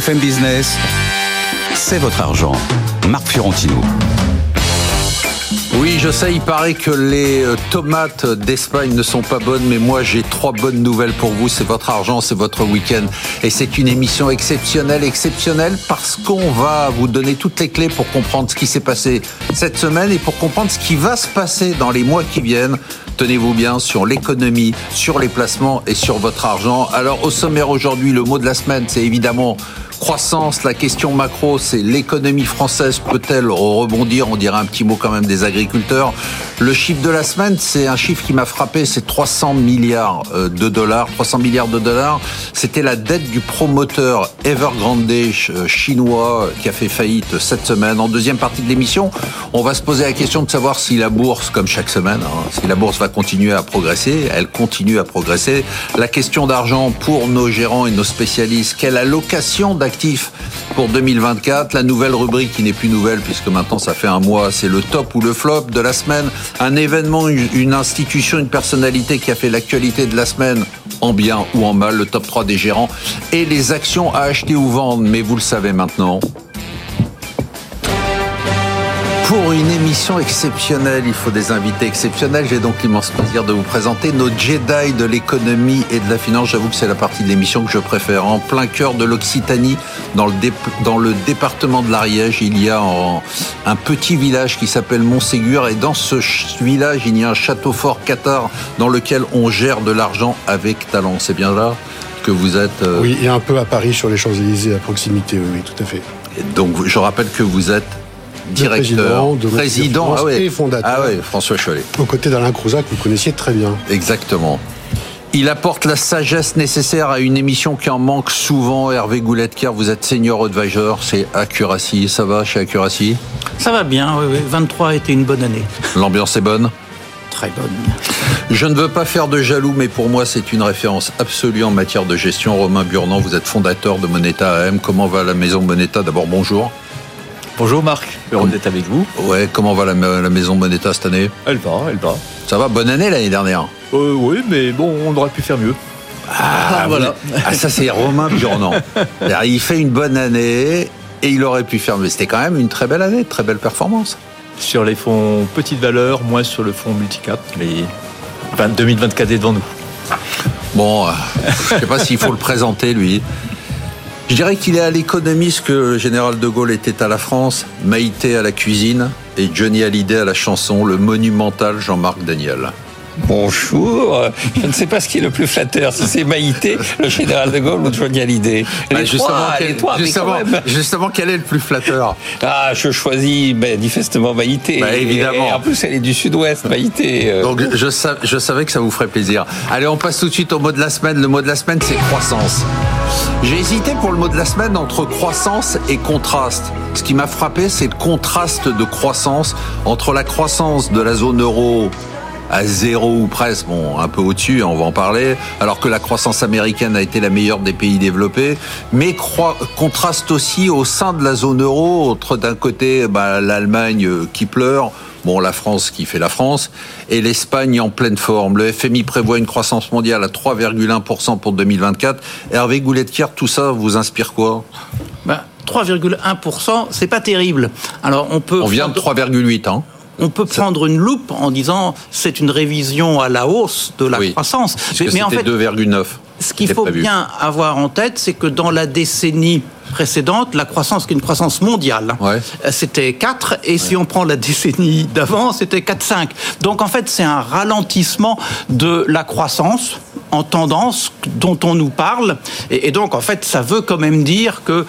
BFM Business, c'est votre argent. Marc Fiorentino. Oui, je sais, il paraît que les euh, tomates d'Espagne ne sont pas bonnes, mais moi j'ai trois bonnes nouvelles pour vous. C'est votre argent, c'est votre week-end. Et c'est une émission exceptionnelle, exceptionnelle, parce qu'on va vous donner toutes les clés pour comprendre ce qui s'est passé cette semaine et pour comprendre ce qui va se passer dans les mois qui viennent. Tenez-vous bien sur l'économie, sur les placements et sur votre argent. Alors au sommaire aujourd'hui, le mot de la semaine, c'est évidemment croissance, la question macro, c'est l'économie française peut-elle rebondir? On dirait un petit mot quand même des agriculteurs. Le chiffre de la semaine, c'est un chiffre qui m'a frappé, c'est 300 milliards euh, de dollars. 300 milliards de dollars, c'était la dette du promoteur Evergrande euh, chinois qui a fait faillite cette semaine. En deuxième partie de l'émission, on va se poser la question de savoir si la bourse, comme chaque semaine, hein, si la bourse va continuer à progresser. Elle continue à progresser. La question d'argent pour nos gérants et nos spécialistes, quelle allocation d'actifs pour 2024. La nouvelle rubrique qui n'est plus nouvelle puisque maintenant ça fait un mois, c'est le top ou le flop de la semaine. Un événement, une institution, une personnalité qui a fait l'actualité de la semaine en bien ou en mal, le top 3 des gérants et les actions à acheter ou vendre. Mais vous le savez maintenant, pour une émission exceptionnelle, il faut des invités exceptionnels. J'ai donc l'immense plaisir de vous présenter nos Jedi de l'économie et de la finance. J'avoue que c'est la partie de l'émission que je préfère. En plein cœur de l'Occitanie, dans le, dans le département de l'Ariège, il y a un petit village qui s'appelle Montségur. Et dans ce village, il y a un château fort Qatar dans lequel on gère de l'argent avec talent. C'est bien là que vous êtes euh, Oui, et un peu à Paris sur les Champs-Élysées à proximité, oui, oui, tout à fait. Et donc, je rappelle que vous êtes directeur, président, ah et fondateur. Ah ouais, François Chollet. Aux côtés d'Alain Crouzat, que vous connaissiez très bien. Exactement. Il apporte la sagesse nécessaire à une émission qui en manque souvent. Hervé Gouletker, vous êtes senior advisor, c'est Accuracy. Ça va chez Accuracy? Ça va bien, oui, oui. 23 a été une bonne année. L'ambiance est bonne? Très bonne. Je ne veux pas faire de jaloux, mais pour moi, c'est une référence absolue en matière de gestion. Romain Burnand, vous êtes fondateur de Moneta AM. Comment va la maison Moneta? D'abord, bonjour. Bonjour Marc, heureux d'être avec vous. Ouais, comment va la, maison Moneta cette année? Elle va, elle va. Ça va, bonne année l'année dernière euh, Oui, mais bon, on aurait pu faire mieux. Ah, voilà. Ah, ça c'est Romain Burnand. il fait une bonne année et il aurait pu faire mieux. C'était quand même une très belle année, très belle performance. Sur les fonds petites valeurs, moins sur le fonds multicap, mais 2024 est devant nous. Bon, euh, je ne sais pas s'il faut le présenter lui. Je dirais qu'il est à l'économie ce que le général de Gaulle était à la France, Maïté à la cuisine et Johnny Hallyday à la chanson, le monumental Jean-Marc Daniel. Bonjour. Je ne sais pas ce qui est le plus flatteur, si c'est Maïté, le général de Gaulle ou Johnny Hallyday. Bah, justement, quel, est le plus flatteur? Ah, je choisis manifestement Maïté. Bah, évidemment. Et en plus, elle est du sud-ouest, Maïté. Euh. Donc, je, je savais que ça vous ferait plaisir. Allez, on passe tout de suite au mot de la semaine. Le mot de la semaine, c'est croissance. J'ai hésité pour le mot de la semaine entre croissance et contraste. Ce qui m'a frappé, c'est le contraste de croissance entre la croissance de la zone euro à zéro ou presque, bon, un peu au-dessus, on va en parler, alors que la croissance américaine a été la meilleure des pays développés, mais contraste aussi au sein de la zone euro, entre d'un côté bah, l'Allemagne euh, qui pleure, bon, la France qui fait la France, et l'Espagne en pleine forme. Le FMI prévoit une croissance mondiale à 3,1% pour 2024. Hervé Goulettier, tout ça vous inspire quoi? Ben, 3,1%, c'est pas terrible. Alors on peut. On vient de 3,8, hein on peut prendre une loupe en disant c'est une révision à la hausse de la croissance. mais, en fait, 2,9. Ce qu'il faut bien avoir en tête, c'est que dans la décennie précédente, la croissance, qui est une croissance mondiale, euh, c'était 4, et si on prend la décennie d'avant, c'était 4,5. Donc en fait, c'est un ralentissement de la croissance en tendance dont on nous parle, et donc en fait, ça veut quand même dire que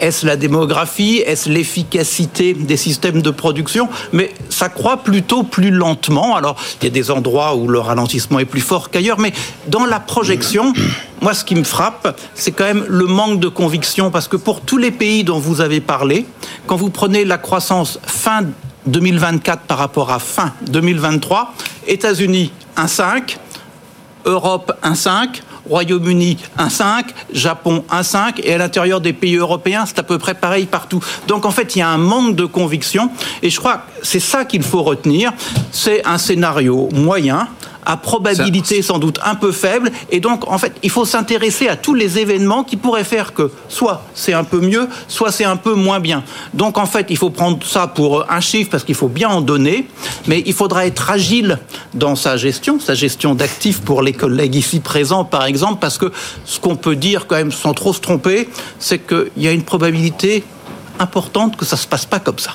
est-ce la démographie? Est-ce l'efficacité des systèmes de production? Mais ça croît plutôt plus lentement. Alors, il y a des endroits où le ralentissement est plus fort qu'ailleurs, mais dans la projection, moi, ce qui me frappe, c'est quand même le manque de conviction, parce que pour tous les pays dont vous avez parlé, quand vous prenez la croissance fin 2024 par rapport à fin 2023, États-Unis 1,5, Europe 1,5, Royaume-Uni 1,5, Japon 1,5 et à l'intérieur des pays européens, c'est à peu près pareil partout. Donc en fait, il y a un manque de conviction et je crois que c'est ça qu'il faut retenir. C'est un scénario moyen à probabilité sans doute un peu faible. Et donc, en fait, il faut s'intéresser à tous les événements qui pourraient faire que soit c'est un peu mieux, soit c'est un peu moins bien. Donc, en fait, il faut prendre ça pour un chiffre parce qu'il faut bien en donner, mais il faudra être agile dans sa gestion, sa gestion d'actifs pour les collègues ici présents, par exemple, parce que ce qu'on peut dire quand même sans trop se tromper, c'est qu'il y a une probabilité importante que ça se passe pas comme ça.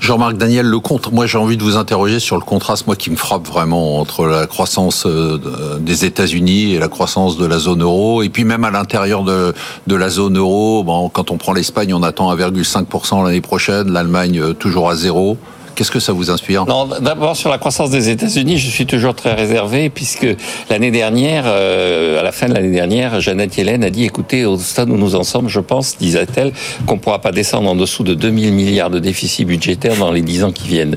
Jean-Marc Daniel Lecomte, moi j'ai envie de vous interroger sur le contraste, moi qui me frappe vraiment entre la croissance euh, des États-Unis et la croissance de la zone euro, et puis même à l'intérieur de, de la zone euro, bon, quand on prend l'Espagne, on attend 1,5% l'année prochaine, l'Allemagne euh, toujours à zéro. Qu'est-ce que ça vous inspire? Non, d'abord sur la croissance des États-Unis, je suis toujours très réservé puisque l'année dernière, euh, à la fin de l'année dernière, Jeannette Yellen a dit "Écoutez, au stade où nous en sommes, je pense, disait-elle, qu'on pourra pas descendre en dessous de 2000 milliards de déficit budgétaire dans les 10 ans qui viennent."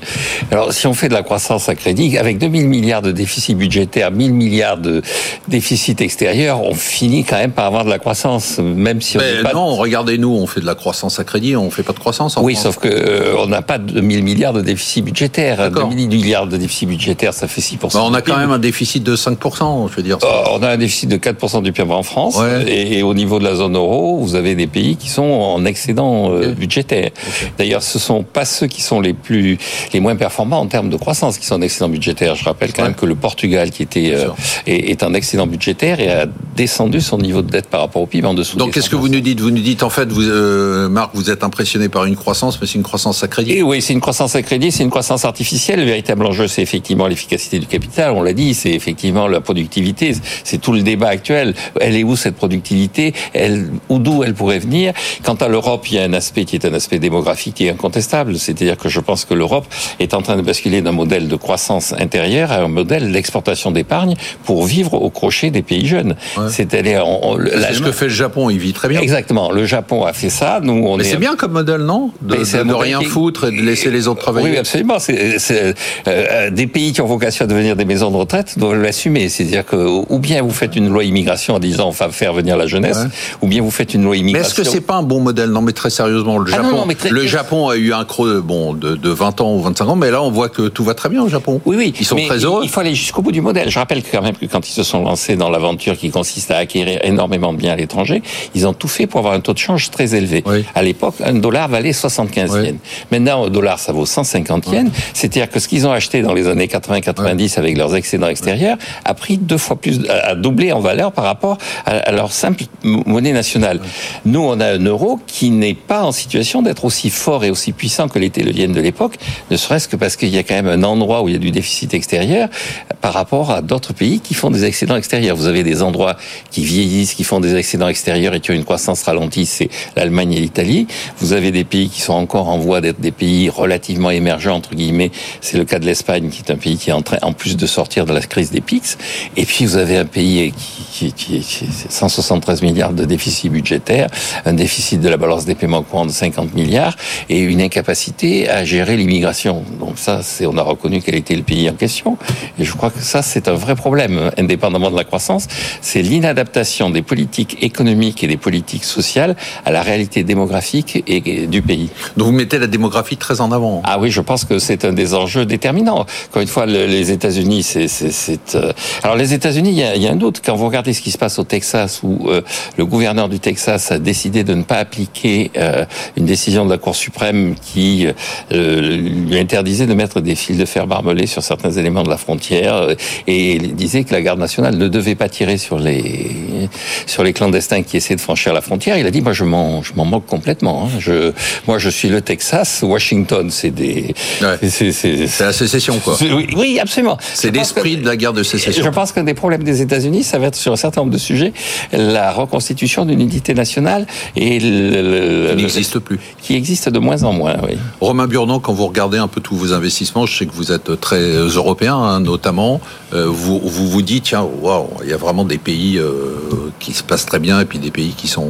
Alors, si on fait de la croissance à crédit, avec 2000 milliards de déficit budgétaire, 1000 milliards de déficit extérieur, on finit quand même par avoir de la croissance, même si on Mais pas non, regardez-nous, on fait de la croissance à crédit, on fait pas de croissance. En oui, France. sauf que euh, on n'a pas de 1000 milliards de déficit budgétaire. D'accord. 2000 milliards de déficit budgétaire, ça fait 6%. Bah, on a quand même un déficit de 5%, je veux dire. Euh, on a un déficit de 4% du PIB en France Ouais. et, et au niveau de la zone euro, vous avez des pays qui sont en excédent euh, budgétaire. D'ailleurs, ce sont pas ceux qui sont les plus les moins performants en termes de croissance qui sont en excédent budgétaire. Je rappelle quand Ouais. même que le Portugal qui était euh, est, est en excédent budgétaire et a descendu son niveau de dette par rapport au PIB en dessous. Donc qu'est-ce que vous 100%. nous dites? Vous nous dites en fait, vous, euh, Marc, vous êtes impressionné par une croissance, mais c'est une croissance à crédit. Et oui, c'est une croissance à crédit, c'est une croissance artificielle. Le véritable enjeu, c'est effectivement l'efficacité du capital. On l'a dit, c'est effectivement la productivité. C'est tout le débat actuel. Elle est où cette productivité? Elle, ou d'où elle pourrait venir? Quant à l'Europe, il y a un aspect qui est un aspect démographique qui est incontestable. C'est-à-dire que je pense que l'Europe est en train de basculer d'un modèle de croissance intérieure à un modèle d'exportation d'épargne pour vivre au crochet des pays jeunes. C'est-à-dire, on- on- C'est ce que fait le Japon, il vit très bien. Exactement. Le Japon a fait ça. Nous, on Mais est c'est bien comme modèle, non? De, de rien qui- foutre et de laisser les autres travailler. Oui, absolument. C'est, c'est, euh, des pays qui ont vocation à devenir des maisons de retraite doivent l'assumer. C'est-à-dire que ou bien vous faites une loi immigration en disant on va faire venir la jeunesse, Ouais. ou bien vous faites une loi Mais immigration. est-ce que c'est pas un bon modèle? Non, mais très sérieusement, le Ah non, Japon, non, mais très- le Japon a eu un creux, bon, de, de 20 ans ou 25 ans, mais là, on voit que tout va très bien au Japon. Oui, oui. Ils sont mais très heureux. Il faut aller jusqu'au bout du modèle. Je rappelle quand même que quand ils se sont lancés dans l'aventure qui consiste à acquérir énormément de biens à l'étranger, ils ont tout fait pour avoir un taux de change très élevé. Oui. À l'époque, un dollar valait 75 Oui. yens. Maintenant, un dollar, ça vaut 150 yens. C'est-à-dire que ce qu'ils ont acheté dans les années 80-90 avec leurs excédents extérieurs a pris deux fois plus, a doublé en valeur par rapport à, leur simple monnaie nationale. Nous, on a un euro qui n'est pas en situation d'être aussi fort et aussi puissant que l'était le yen de l'époque, ne serait-ce que parce qu'il y a quand même un endroit où il y a du déficit extérieur par rapport à d'autres pays qui font des excédents extérieurs. Vous avez des endroits qui vieillissent, qui font des excédents extérieurs et qui ont une croissance ralentie, c'est l'Allemagne et l'Italie. Vous avez des pays qui sont encore en voie d'être des pays relativement émergents, entre guillemets. C'est le cas de l'Espagne, qui est un pays qui est en train, en plus de sortir de la crise des PIX. Et puis, vous avez un pays qui, qui, qui, qui est 173 milliards de déficit budgétaire, un déficit de la balance des paiements courants de 50 milliards et une incapacité à gérer l'immigration. Donc ça, c'est, on a reconnu quel était le pays en question. Et je crois que ça, c'est un vrai problème, indépendamment de la croissance. C'est l'inadaptation des politiques économiques et des politiques sociales à la réalité démographique et, du pays. Donc vous mettez la démographie très en avant. Ah oui, je pense que c'est un des enjeux déterminants. Encore une fois, le- les États-Unis, c'est, euh, alors les États-Unis, il y, a, y a un doute. Quand vous regardez ce qui se passe au Texas, où euh, le gouverneur du Texas a décidé de ne pas appliquer euh, une décision de la Cour suprême qui euh, lui interdisait de mettre des fils de fer barbelés sur certains éléments de la frontière euh, et disait que la garde nationale ne devait pas tirer sur les sur les clandestins qui essaient de franchir la frontière. Il a dit moi je m'en je m'en moque complètement. hein. Je moi je suis le Texas, Washington c'est des. C'est la sécession, quoi. oui, oui, absolument. C'est l'esprit que- de la guerre de sécession. Je pense qu'un des problèmes des États-Unis, ça va être sur un certain nombre de sujets la reconstitution d'une unité nationale et le, le- Qui n'existe plus. qui existe de moins en moins. Oui. Romain Burnand, quand vous regardez un peu tous vos investissements, je sais que vous êtes très euh, européen, hein, notamment, euh, vous, vous vous dites, tiens, waouh, il y a vraiment des pays euh, qui se passent très bien et puis des pays qui sont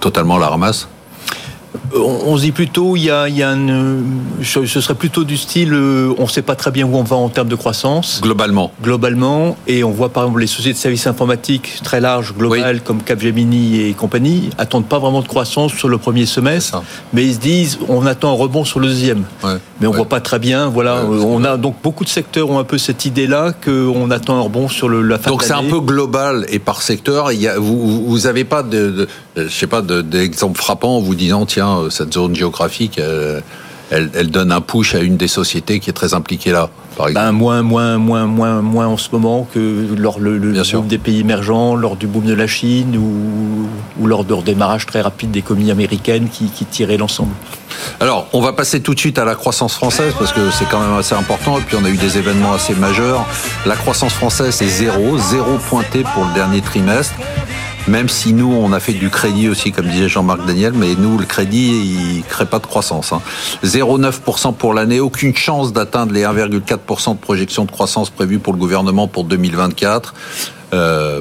totalement à la ramasse. On, se dit plutôt, il y a, il y a ce serait plutôt du style, euh, on ne sait pas très bien où on va en termes de croissance. Globalement. Globalement, et on voit par exemple les sociétés de services informatiques très larges, globales, comme Capgemini et compagnie, attendent pas vraiment de croissance sur le premier semestre, mais ils se disent, on attend un rebond sur le deuxième. Mais on ne voit pas très bien, voilà. on a donc beaucoup de secteurs ont un peu cette idée-là qu'on attend un rebond sur le, la fin Donc c'est un peu global et par secteur. Il y a, vous, vous avez pas de, je sais pas d'exemple frappant en vous disant tiens euh, cette zone géographique, elle, elle, donne un push à une des sociétés qui est très impliquée là. Par ben, moins, moins, moins, moins, moins en ce moment que lors le, le boom des pays émergents, lors du boom de la Chine ou, ou lors de redémarrage très rapide des économies américaines qui, qui tiraient l'ensemble. Alors, on va passer tout de suite à la croissance française parce que c'est quand même assez important. Et puis, on a eu des événements assez majeurs. La croissance française, c'est zéro, zéro pointé pour le dernier trimestre. Même si nous, on a fait du crédit aussi, comme disait Jean-Marc Daniel, mais nous, le crédit, il crée pas de croissance. Hein. 0,9% pour l'année, aucune chance d'atteindre les 1,4% de projection de croissance prévue pour le gouvernement pour 2024. Euh,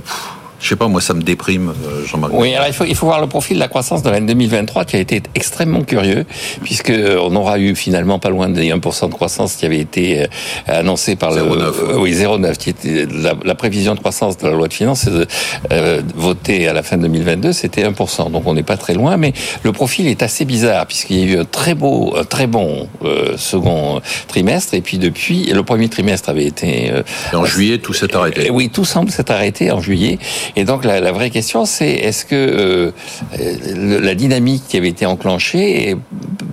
je sais pas, moi, ça me déprime, euh, Jean-Marc. Oui, alors il faut, il faut voir le profil de la croissance de l'année 2023 qui a été extrêmement curieux, puisque on aura eu finalement pas loin des 1% de croissance qui avait été euh, annoncé par 0, le... 9, oui, 0,9, qui était la, la, prévision de croissance de la loi de finances euh, votée à la fin de 2022, c'était 1%. Donc on n'est pas très loin, mais le profil est assez bizarre, puisqu'il y a eu un très beau, un très bon euh, second trimestre, et puis depuis, le premier trimestre avait été... et en juillet, tout s'est arrêté. Oui, tout semble s'être arrêté en juillet. Et donc la, la vraie question, c'est est-ce que euh, la dynamique qui avait été enclenchée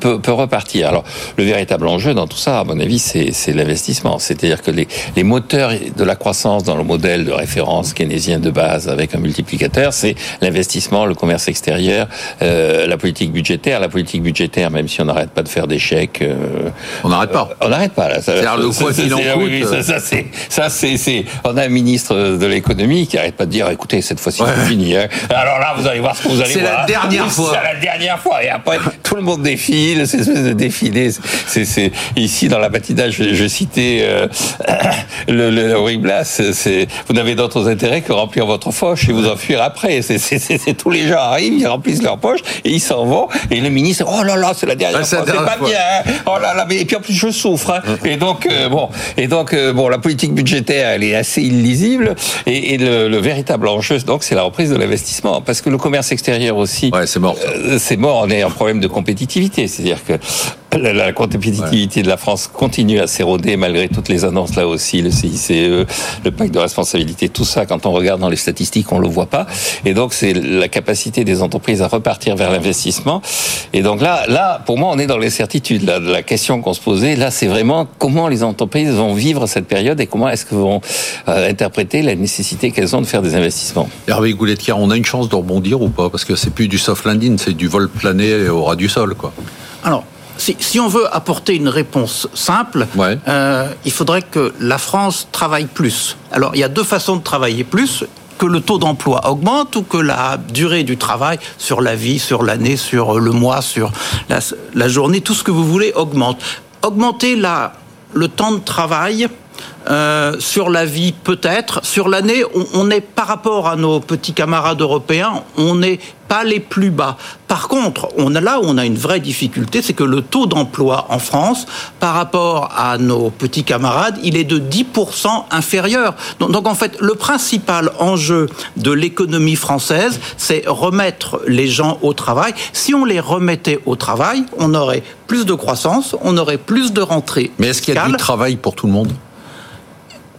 peut, peut, repartir? Alors le véritable enjeu dans tout ça, à mon avis, c'est l'investissement. C'est-à-dire que les, les, moteurs de la croissance dans le modèle de référence keynésien de base avec un multiplicateur, c'est l'investissement, le commerce extérieur, euh, la politique budgétaire. La politique budgétaire, même si on n'arrête pas de faire des chèques, euh, on n'arrête pas. on n'arrête pas. Là. Ça, le quoi qu'il en coûte. ça, ça c'est. On a un ministre de l'économie qui arrête pas de dire, écoutez, cette fois-ci, c'est fini. Hein. Alors là, vous allez voir ce que vous allez voir. C'est la dernière fois. C'est la dernière fois. Et après, tout le monde défile, c'est espèce de défilé. C'est ici dans la matinale, je, je citais euh, le, le Blas. C'est vous n'avez d'autres intérêts que remplir votre poche et vous enfuir après. C'est tous les gens arrivent, ils remplissent leur poche et ils s'en vont. Et le ministre, oh là là, c'est la dernière fois. C'est pas bien. Hein. Oh là là, mais et puis en plus je souffre. Hein. Et donc euh, bon, et donc euh, bon, la politique budgétaire, elle est assez illisible. Et, et le, le véritable donc, c'est la reprise de l'investissement. Parce que le commerce extérieur aussi, ouais, c'est mort. Euh, c'est mort. On est un problème de compétitivité. C'est-à-dire que la, compétitivité de la France continue à s'éroder malgré toutes les annonces là aussi, le CICE, le pacte de responsabilité, tout ça. Quand on regarde dans les statistiques, on le voit pas. Et donc c'est la capacité des entreprises à repartir vers l'investissement. Et donc là, là, pour moi, on est dans les certitudes. Là, la question qu'on se posait, là, c'est vraiment comment les entreprises vont vivre cette période et comment est-ce qu'elles vont euh, interpréter la nécessité qu'elles ont de faire des investissements. Hervé goulet on a une chance de rebondir ou pas? Parce que c'est plus du soft landing, c'est du vol plané au ras du sol, quoi. Alors, si, on veut apporter une réponse simple, euh, il faudrait que la France travaille plus. Alors, il y a deux façons de travailler plus que le taux d'emploi augmente ou que la durée du travail sur la vie, sur l'année, sur le mois, sur la, journée, tout ce que vous voulez augmente. Augmenter la, le temps de travail, euh, sur la vie peut-être. Sur l'année, on, est par rapport à nos petits camarades européens, on n'est pas les plus bas. Par contre, on a là où on a une vraie difficulté, c'est que le taux d'emploi en France, par rapport à nos petits camarades, il est de 10% inférieur. Donc, donc en fait, le principal enjeu de l'économie française, c'est remettre les gens au travail. Si on les remettait au travail, on aurait plus de croissance, on aurait plus de rentrées. Mais est-ce qu'il y a du travail pour tout le monde?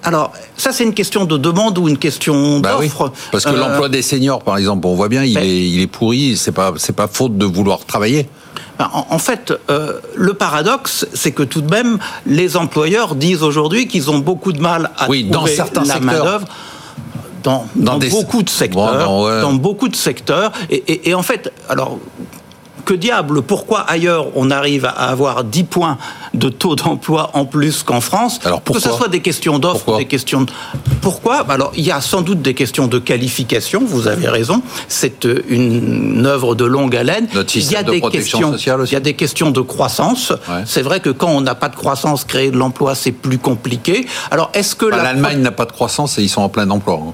Alors, ça, c'est une question de demande ou une question bah d'offre. parce que euh, l'emploi des seniors, par exemple, on voit bien, il, est, il est pourri. C'est pas, c'est pas faute de vouloir travailler. Ben, en, fait, euh, le paradoxe, c'est que tout de même, les employeurs disent aujourd'hui qu'ils ont beaucoup de mal à oui, trouver dans certains la main d'œuvre. Dans, dans, beaucoup de secteurs, ben, dans beaucoup de secteurs, et, et, et en fait, alors que diable, pourquoi ailleurs on arrive à avoir 10 points de taux d'emploi en plus qu'en France? Alors Que ce soit des questions d'offres, des questions de... Pourquoi? Alors, il y a sans doute des questions de qualification, vous avez raison, c'est euh, une œuvre de longue haleine. il y a de des questions, sociale aussi. Il y a des questions de croissance. C'est vrai que quand on n'a pas de croissance, créer de l'emploi, c'est plus compliqué. Alors, est-ce que... L'Allemagne n'a pas de croissance et ils sont en plein emploi. Hein.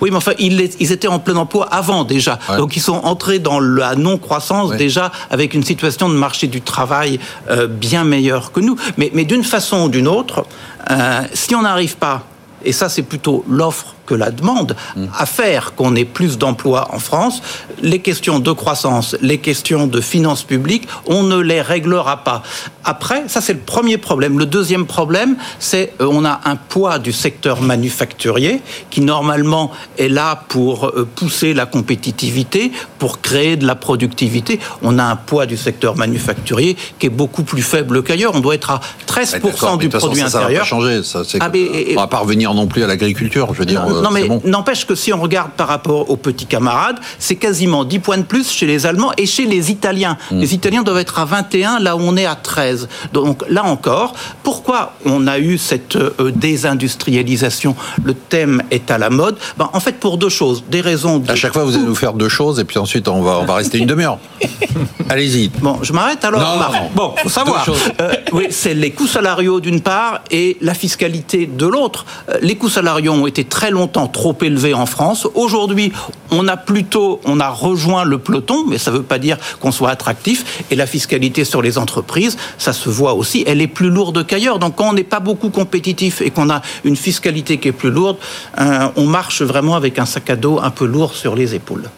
Oui, mais enfin, ils, étaient en plein emploi avant déjà. Donc, ils sont entrés dans la non-croissance déjà avec une situation de marché du travail euh, bien meilleure que nous. Mais, mais d'une façon ou d'une autre, euh, si on n'arrive pas, et ça c'est plutôt l'offre que la demande à faire qu'on ait plus d'emplois en France. Les questions de croissance, les questions de finances publiques, on ne les réglera pas. Après, ça c'est le premier problème. Le deuxième problème, c'est euh, on a un poids du secteur manufacturier qui normalement est là pour euh, pousser la compétitivité, pour créer de la productivité. On a un poids du secteur manufacturier qui est beaucoup plus faible qu'ailleurs. On doit être à 13% du produit intérieur. Ça va pas changer. Ça, ah, on va pas revenir non plus à l'agriculture. Je veux dire. Non, mais n'empêche que si on regarde par rapport aux petits camarades, c'est quasiment 10 points de plus chez les Allemands et chez les Italiens. Hmm. Les Italiens doivent être à 21, là où on est à 13. Donc là encore, pourquoi on a eu cette euh, désindustrialisation? Le thème est à la mode. Ben, en fait, pour deux choses. Des raisons. À chaque fois, vous allez nous faire deux choses et puis ensuite, on va, on va rester une demi-heure. Allez-y. Bon, je m'arrête alors. Non, non, non. Bon, faut savoir. Euh, oui, c'est les coûts salariaux d'une part et la fiscalité de l'autre. Euh, les coûts salariaux ont été très longtemps trop élevé en France. Aujourd'hui, on a plutôt, on a rejoint le peloton, mais ça ne veut pas dire qu'on soit attractif. Et la fiscalité sur les entreprises, ça se voit aussi, elle est plus lourde qu'ailleurs. Donc quand on n'est pas beaucoup compétitif et qu'on a une fiscalité qui est plus lourde, euh, on marche vraiment avec un sac à dos un peu lourd sur les épaules.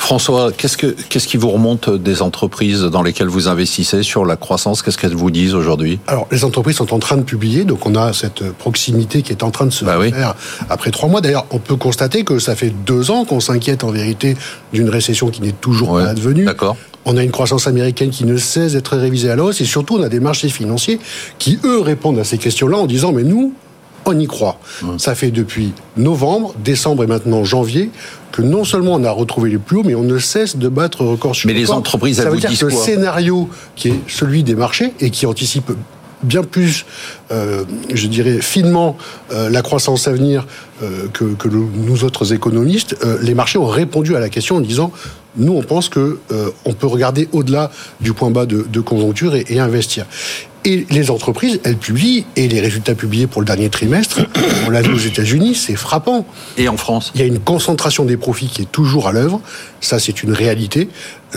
François, qu'est-ce, que, qu'est-ce qui vous remonte des entreprises dans lesquelles vous investissez sur la croissance? Qu'est-ce qu'elles vous disent aujourd'hui? Alors, les entreprises sont en train de publier, donc on a cette proximité qui est en train de se bah faire après trois mois. D'ailleurs, on peut constater que ça fait deux ans qu'on s'inquiète en vérité d'une récession qui n'est toujours pas advenue. D'accord. On a une croissance américaine qui ne cesse d'être révisée à la hausse et surtout on a des marchés financiers qui, eux, répondent à ces questions-là en disant mais nous, on y croit. Ça fait depuis novembre, décembre et maintenant janvier que non seulement on a retrouvé les plus hauts, mais on ne cesse de battre record sur Mais les entreprises, ça veut dire que le scénario qui est celui des marchés et qui anticipe bien plus, euh, je dirais, finement euh, la croissance à venir euh, que, nous autres économistes, les marchés ont répondu à la question en disant nous, on pense que on peut regarder au-delà du point bas de, conjoncture et, investir. Et les entreprises, elles publient, et les résultats publiés pour le dernier trimestre, on l'a vu aux États-Unis, c'est frappant. Et en France Il y a une concentration des profits qui est toujours à l'œuvre. Ça, c'est une réalité.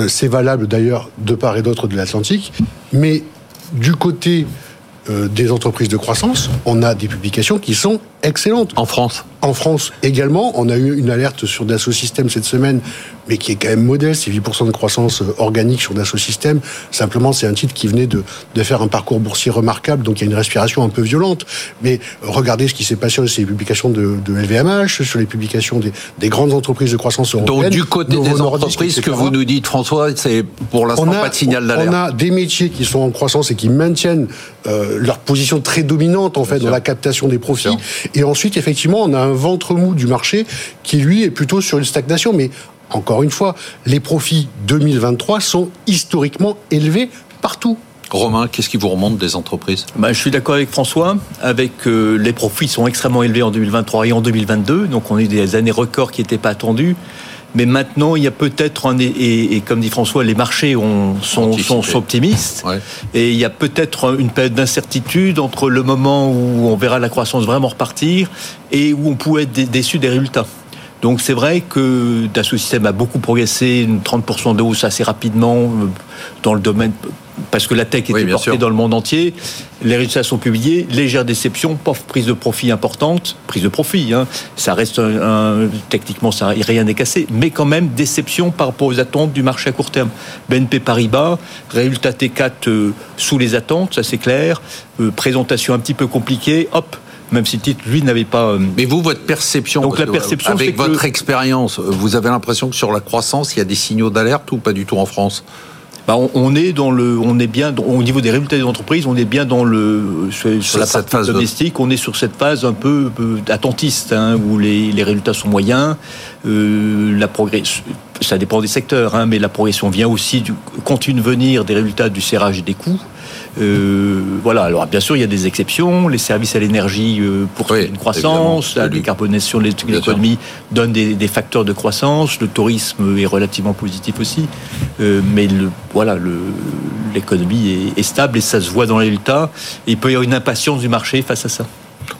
c'est valable d'ailleurs de part et d'autre de l'Atlantique. Mais du côté euh, des entreprises de croissance, on a des publications qui sont excellentes. En France En France également. On a eu une alerte sur Dassault Systèmes cette semaine, mais qui est quand même modeste. C'est 8% de croissance euh, organique sur Dassault Systèmes. Simplement, c'est un titre qui venait de, de faire un parcours boursier remarquable, donc il y a une respiration un peu violente. Mais regardez ce qui s'est passé sur les publications de, de, LVMH, sur les publications des, des, grandes entreprises de croissance européennes. Donc du côté des entreprises, que vous nous dites, François, c'est pour l'instant pas de signal d'alerte. On a des métiers qui sont en croissance et qui maintiennent euh, leur position très dominante en fait dans la captation des profits. Et ensuite, effectivement, on a un ventre mou du marché qui lui est plutôt sur une stagnation. Mais encore une fois, les profits 2023 sont historiquement élevés partout. Romain, qu'est-ce qui vous remonte des entreprises? Ben, Je suis d'accord avec François. Avec euh, les profits sont extrêmement élevés en 2023 et en 2022, donc on a eu des années records qui n'étaient pas attendues. Mais maintenant, il y a peut-être un et, et, comme dit François, les marchés ont, sont, sont, optimistes. Et il y a peut-être une période d'incertitude entre le moment où on verra la croissance vraiment repartir et où on pourrait être déçu des résultats. Donc c'est vrai que Dassault Systèmes a beaucoup progressé, 30% de hausse assez rapidement euh, dans le domaine parce que la tech était portée dans le monde entier. Les résultats sont publiés, légère déception, pauvre prise de profit importante, prise de profit, hein. ça reste un, techniquement ça, rien n'est cassé, mais quand même déception par rapport aux attentes du marché à court terme. BNP Paribas, résultat T4 euh, sous les attentes, ça c'est clair, euh, présentation un petit peu compliquée, hop, même si le titre, lui, n'avait pas. Euh, Mais vous, votre perception, Donc la perception avec votre expérience, vous avez l'impression que sur la croissance, il y a des signaux d'alerte ou pas du tout en France? Bah on, est dans le, on est bien au niveau des résultats des entreprises, on est bien dans le sur, la phase domestique, on est sur cette phase un peu, attentiste hein, où les, les, résultats sont moyens, euh, la progression, ça dépend des secteurs, hein, mais la progression vient aussi du continue de venir des résultats du serrage des coûts. Euh, voilà, alors bien sûr, il y a des exceptions. Les services à l'énergie euh, pour une croissance, la décarbonation de l'économie donne des, facteurs de croissance. Le tourisme est relativement positif aussi. Euh, mais le, voilà, l'économie est, est, stable et ça se voit dans les résultats. il peut y avoir une impatience du marché face à ça.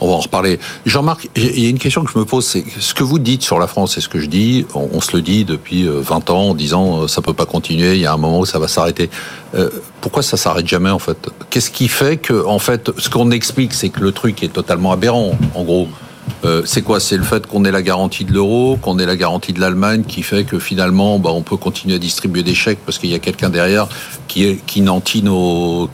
On va en reparler. Jean-Marc, il y a une question que je me pose, c'est ce que vous dites sur la France et ce que je dis, on, se le dit depuis 20 ans en disant ça peut pas continuer, il y a un moment où ça va s'arrêter. pourquoi ça s'arrête jamais en fait? Qu'est-ce qui fait que en fait ce qu'on explique c'est que le truc est totalement aberrant en gros euh, c'est quoi? C'est le fait qu'on ait la garantie de l'euro, qu'on ait la garantie de l'Allemagne, qui fait que finalement, bah, on peut continuer à distribuer des chèques parce qu'il y a quelqu'un derrière qui, garantit nos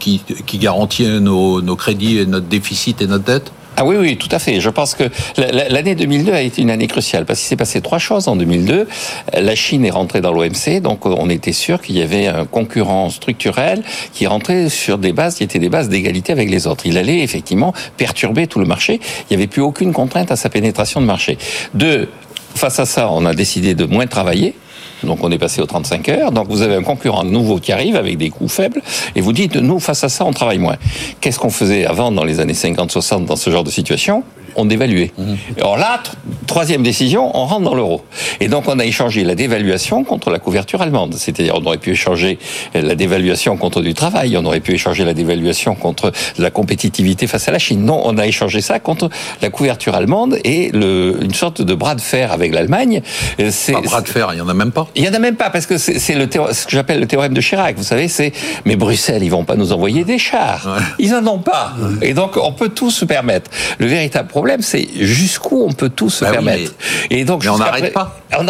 crédits et notre déficit et notre dette? Ah oui, oui, tout à fait. Je pense que l'année 2002 a été une année cruciale parce qu'il s'est passé trois choses en 2002. La Chine est rentrée dans l'OMC, donc on était sûr qu'il y avait un concurrent structurel qui rentrait sur des bases qui étaient des bases d'égalité avec les autres. Il allait effectivement perturber tout le marché. Il n'y avait plus aucune contrainte à sa pénétration de marché. Deux, face à ça, on a décidé de moins travailler donc on est passé aux 35 heures. Donc vous avez un concurrent nouveau qui arrive avec des coûts faibles et vous dites, nous, face à ça, on travaille moins. Qu'est-ce qu'on faisait avant dans les années 50-60 dans ce genre de situation? On dévaluait. Mhm. Alors là, troisième décision, on rentre dans l'euro. Et donc on a échangé la dévaluation contre la couverture allemande. C'est-à-dire on aurait pu échanger la dévaluation contre du travail, on aurait pu échanger la dévaluation contre la compétitivité face à la Chine. Non, on a échangé ça contre la couverture allemande et le, une sorte de bras de fer avec l'Allemagne. C'est un bras de fer, il y en a même pas. Il y en a même pas parce que c'est le ce que j'appelle le théorème de Chirac. Vous savez, c'est mais Bruxelles, ils vont pas nous envoyer des chars. Ils en ont pas. Et donc on peut tout se permettre. Le véritable problème, c'est jusqu'où on peut tout se bah permettre. Et donc, mais on n'arrête pas. On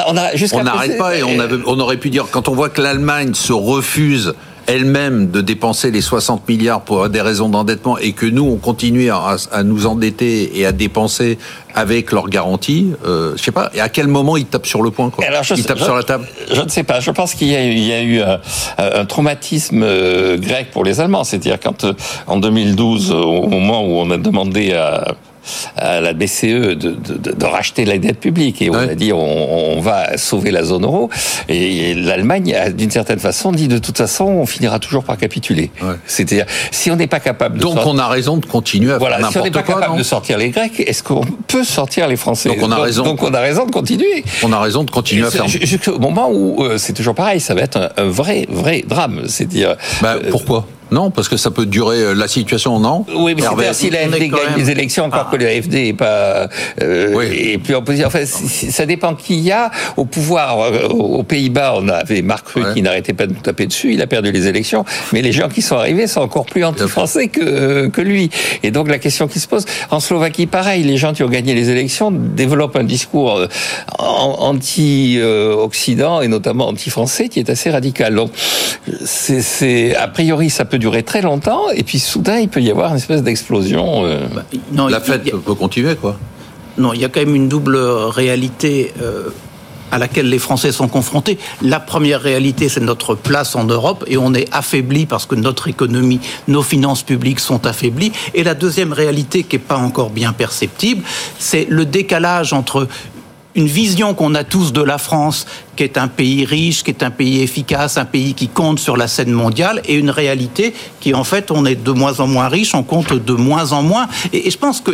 n'arrête pas et on, on aurait pu dire quand on voit que l'Allemagne se refuse elle-même de dépenser les 60 milliards pour des raisons d'endettement et que nous, on continue à, nous endetter et à dépenser avec leur garantie, euh, je sais pas, et à quel moment ils tapent sur le point quoi Ils tapent sur la table Je ne sais pas. Je pense qu'il y, a eu un, un traumatisme euh, grec pour les Allemands. C'est-à-dire quand, euh, en 2012, au moment où on a demandé à à la BCE de, de, de, racheter la dette publique. Et on a dit on, on, va sauver la zone euro. Et l'Allemagne, d'une certaine façon, dit de toute façon, on finira toujours par capituler. C'est-à-dire, si on n'est pas capable de Donc on a raison de continuer à voilà, faire n'importe quoi. Si on n'est pas capable de sortir les Grecs, est-ce qu'on peut sortir les Français Donc on a raison. Donc on a raison de continuer. On a raison de continuer à faire. Jusqu'au moment où euh, c'est toujours pareil, ça va être un, vrai, vrai drame. C'est-à-dire. Bah, pourquoi? Non, parce que ça peut durer euh, la situation, non Oui, mais si la gagne les élections, encore ah. que l'AFD n'est pas euh, oui. et puis opposition. Enfin, ça dépend qui y a au pouvoir. Euh, aux Pays-Bas, on avait Marc Rutte qui n'arrêtait pas de nous taper dessus. Il a perdu les élections, mais les gens qui sont arrivés sont encore plus anti-français que euh, que lui. Et donc la question qui se pose en Slovaquie, pareil, les gens qui ont gagné les élections développent un discours anti-Occident et notamment anti-français qui est assez radical. Donc c'est a priori ça peut durer très longtemps, et puis soudain, il peut y avoir une espèce d'explosion. Euh. Bah, non, La fête peut continuer, quoi. Non, il y a quand même une double réalité. Euh, à laquelle les Français sont confrontés. La première réalité, c'est notre place en Europe et on est affaibli parce que notre économie, nos finances publiques sont affaiblies. Et la deuxième réalité qui n'est pas encore bien perceptible, c'est le décalage entre une vision qu'on a tous de la France, qui est un pays riche, qui est un pays efficace, un pays qui compte sur la scène mondiale, et une réalité qui, en fait, on est de moins en moins riche, on compte de moins en moins. Et, je pense que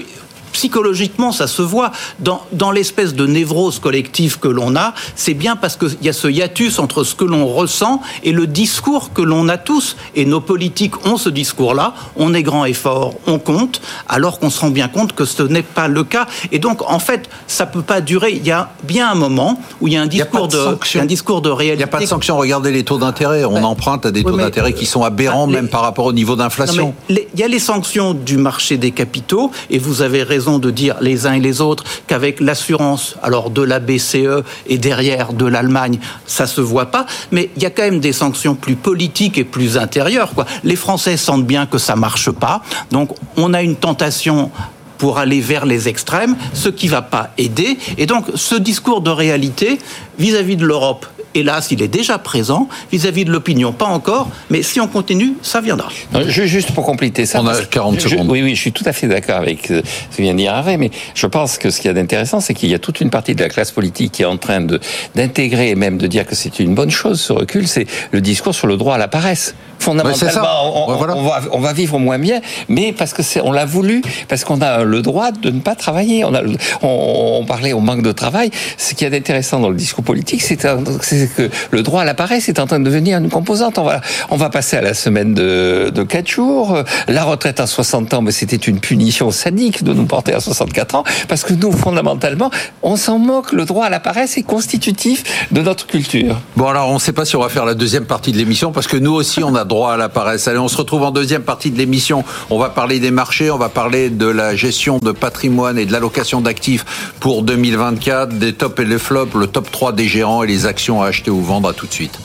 psychologiquement, ça se voit dans, dans l'espèce de névrose collective que l'on a. C'est bien parce qu'il y a ce hiatus entre ce que l'on ressent et le discours que l'on a tous. Et nos politiques ont ce discours-là. On est grand et fort, on compte, alors qu'on se rend bien compte que ce n'est pas le cas. Et donc, en fait, ça peut pas durer. Il y a bien un moment où il y a un discours, de, un discours de réalité. Il n'y a pas de sanction. Regardez les taux d'intérêt. On emprunte à des taux d'intérêt qui sont aberrants, même par rapport au niveau d'inflation. Il y a les sanctions du marché des capitaux, et vous avez raison de dire les uns et les autres qu'avec l'assurance, alors de la BCE et derrière de l'Allemagne, ça se voit pas, mais il y a quand même des sanctions plus politiques et plus intérieures. Les Français sentent bien que ça marche pas, donc on a une tentation pour aller vers les extrêmes, ce qui va pas aider. Et donc, ce discours de réalité vis-à-vis -vis de l'Europe hélas, il est déjà présent vis-à-vis de l'opinion. Pas encore, mais si on continue, ça viendra. juste pour compléter ça. On a 40 secondes. oui, oui, je suis tout à fait d'accord avec ce que vient de dire Hervé, mais je pense que ce qu'il y a d'intéressant, c'est qu'il y a toute une partie de la classe politique qui est en train d'intégrer et même de dire que c'est une bonne chose, ce recul, c'est le discours sur le droit à la paresse fondamentalement, on, va, vivre moins bien, mais parce que c'est, on l'a voulu, parce qu'on a le droit de ne pas travailler. On, a, on, parlait au manque de travail. Ce qui est intéressant dans le discours politique, c'est, que le droit à l'appareil, c'est en train de devenir une composante. On va, on va passer à la semaine de, de 4 jours. La retraite à 60 ans, mais c'était une punition sadique de nous porter à 64 ans, parce que nous, fondamentalement, on s'en moque. Le droit à l'appareil, c'est constitutif de notre culture. Bon, alors, on ne sait pas si on va faire la deuxième partie de l'émission, parce que nous aussi, on a droit à la paresse. Allez, on se retrouve en deuxième partie de l'émission. On va parler des marchés, on va parler de la gestion de patrimoine et de l'allocation d'actifs pour 2024, des tops et les flops, le top 3 des gérants et les actions à acheter ou vendre. À tout de suite.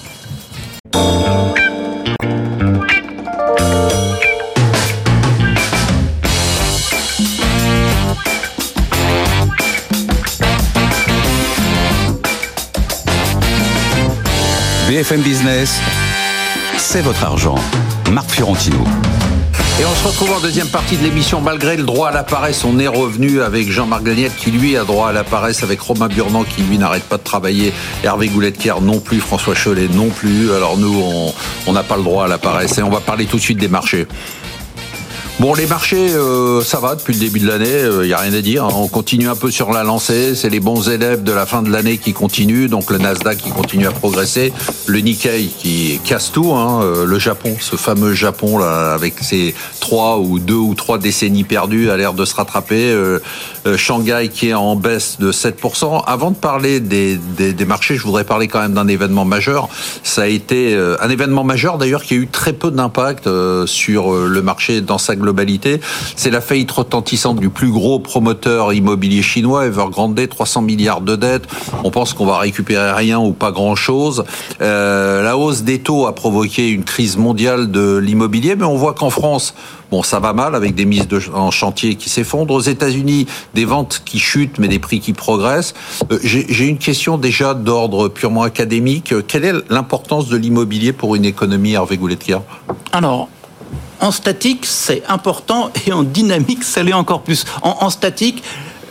BFM Business, c'est votre argent. Marc Fiorentino. Et on se retrouve en deuxième partie de l'émission. Malgré le droit à la paresse, on est revenu avec Jean-Marc Daniel qui lui a droit à la paresse, avec Romain Burnand qui lui n'arrête pas de travailler, Hervé Goulet-Kier non plus, François Cholet non plus. Alors nous, on n'a pas le droit à la paresse. Et on va parler tout de suite des marchés. Bon, les marchés, euh, ça va depuis le début de l'année, il euh, n'y a rien à dire. Hein. On continue un peu sur la lancée, c'est les bons élèves de la fin de l'année qui continuent, donc le Nasdaq qui continue à progresser, le Nikkei qui casse tout, hein. euh, le Japon, ce fameux Japon là, avec ses trois ou deux ou trois décennies perdues, a l'air de se rattraper, Shanghai qui est en baisse de 7%. Avant de parler des, des, des marchés, je voudrais parler quand même d'un événement majeur. Ça a été un événement majeur d'ailleurs qui a eu très peu d'impact sur le marché dans sa globalité c'est la faillite retentissante du plus gros promoteur immobilier chinois, Evergrande, 300 milliards de dettes. On pense qu'on va récupérer rien ou pas grand-chose. Euh, la hausse des taux a provoqué une crise mondiale de l'immobilier, mais on voit qu'en France, Bon, ça va mal avec des mises en chantier qui s'effondrent. Aux États-Unis, des ventes qui chutent, mais des prix qui progressent. Euh, j'ai une question déjà d'ordre purement académique. Quelle est l'importance de l'immobilier pour une économie, Hervé Goulettier? Alors, en statique, c'est important et en dynamique, ça l'est encore plus. en statique,